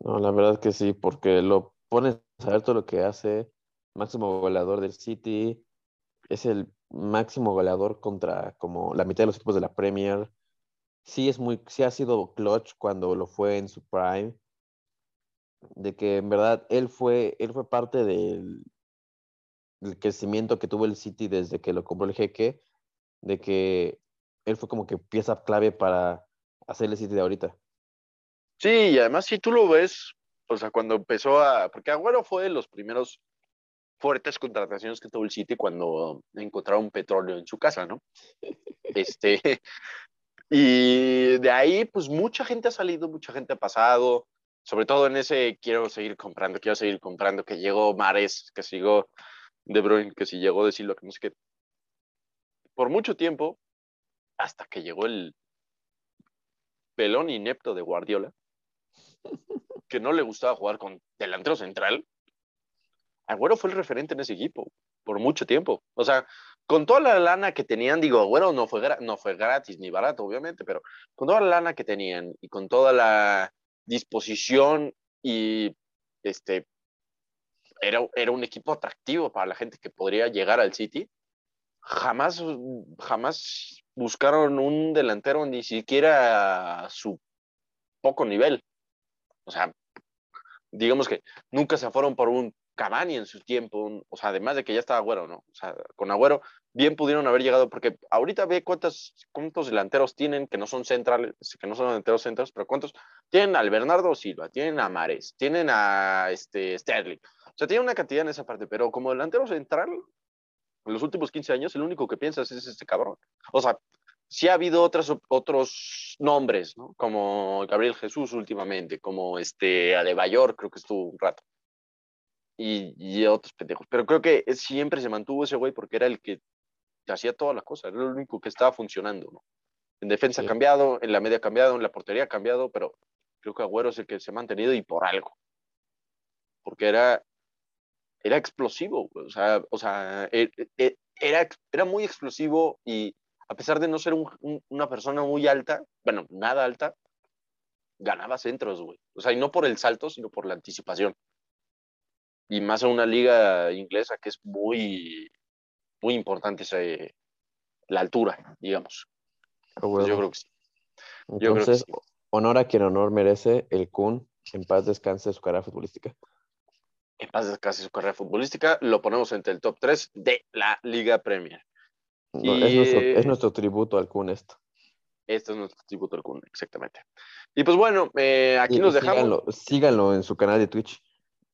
No, la verdad que sí, porque lo pones a ver todo lo que hace, máximo goleador del City, es el máximo goleador contra como la mitad de los equipos de la Premier. Sí es muy, sí ha sido clutch cuando lo fue en su prime, de que en verdad él fue, él fue parte del, del crecimiento que tuvo el City desde que lo compró el jeque, de que él fue como que pieza clave para hacer el City de ahorita. Sí, y además si tú lo ves, o sea, cuando empezó a, porque Agüero fue de los primeros fuertes contrataciones que tuvo el City cuando encontraron petróleo en su casa, ¿no? Este, y de ahí, pues mucha gente ha salido, mucha gente ha pasado, sobre todo en ese quiero seguir comprando, quiero seguir comprando, que llegó Mares, que llegó De Bruyne, que si llegó de Silva, que no sé qué. Por mucho tiempo, hasta que llegó el pelón inepto de Guardiola, que no le gustaba jugar con delantero central, Agüero fue el referente en ese equipo por mucho tiempo. O sea, con toda la lana que tenían, digo, Agüero no fue, no fue gratis ni barato, obviamente, pero con toda la lana que tenían y con toda la disposición y este era, era un equipo atractivo para la gente que podría llegar al City. Jamás, jamás buscaron un delantero ni siquiera a su poco nivel. O sea, digamos que nunca se fueron por un Cavani en su tiempo, o sea, además de que ya estaba Agüero, ¿no? O sea, con Agüero bien pudieron haber llegado, porque ahorita ve cuántos, cuántos delanteros tienen que no son centrales, que no son delanteros centros, pero cuántos tienen al Bernardo Silva, tienen a Mares, tienen a este Sterling, o sea, tienen una cantidad en esa parte, pero como delantero central, en los últimos 15 años, el único que piensas es este cabrón. O sea, sí ha habido otras, otros nombres, ¿no? Como Gabriel Jesús últimamente, como este Adebayor, creo que estuvo un rato. Y, y otros pendejos. Pero creo que siempre se mantuvo ese güey porque era el que hacía todas las cosas, era el único que estaba funcionando, ¿no? En defensa Sí. cambiado, en la media ha cambiado, en la portería ha cambiado, pero creo que Agüero es el que se ha mantenido y por algo. porque era, era explosivo, o sea, o sea e- e- era, era muy explosivo y a pesar de no ser un- un- una persona muy alta, bueno, nada alta, ganaba centros, güey. O sea, y no por el salto, sino por la anticipación. Y más en una liga inglesa que es muy, muy importante ese- la altura, digamos. Yo creo que sí. creo que Entonces, sí. honor a quien honor merece, el Kun, en paz descanse de su carrera futbolística. En paz descanse su carrera futbolística, lo ponemos entre el top 3 de la Liga Premier. No, Y, es, nuestro, eh, es nuestro tributo al Kun esto. Este es nuestro tributo al Kun, exactamente. Y pues bueno, eh, aquí Y- nos y dejamos. Síganlo, síganlo en su canal de Twitch.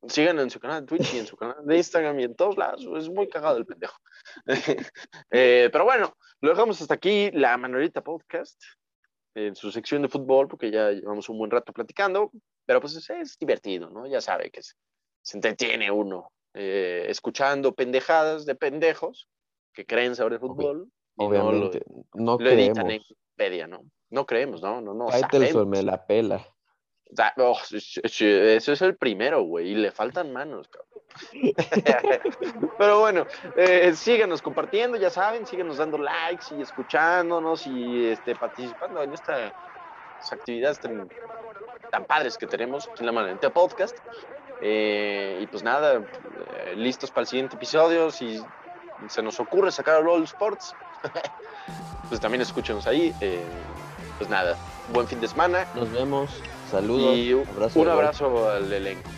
Síganlo en su canal de Twitch y en su canal de Instagram y en todos lados. Es muy cagado el pendejo. Eh, pero bueno, lo dejamos hasta aquí, la Manuelita Podcast, en su sección de fútbol, porque ya llevamos un buen rato platicando. Pero pues es, es divertido, ¿no? Ya sabe que se, se entretiene uno eh, escuchando pendejadas de pendejos que creen saber de fútbol. y no lo- Obviamente, no, lo, editan en. Wikipedia, ¿no? No creemos, ¿no? No, no. Sabemos. me la pela. Oh, ese es el primero, güey, y le faltan manos, cabrón. Pero bueno, eh, síganos compartiendo, ya saben, síganos dando likes y escuchándonos y este, participando en estas actividades tan, tan padres que tenemos aquí en la Manente Podcast. Eh, y pues nada, eh, listos para el siguiente episodio. Si se nos ocurre sacar a LOL Sports, pues también escúchenos ahí. eh, pues nada, buen fin de semana Nos vemos. Saludos. y un abrazo un abrazo al elenco.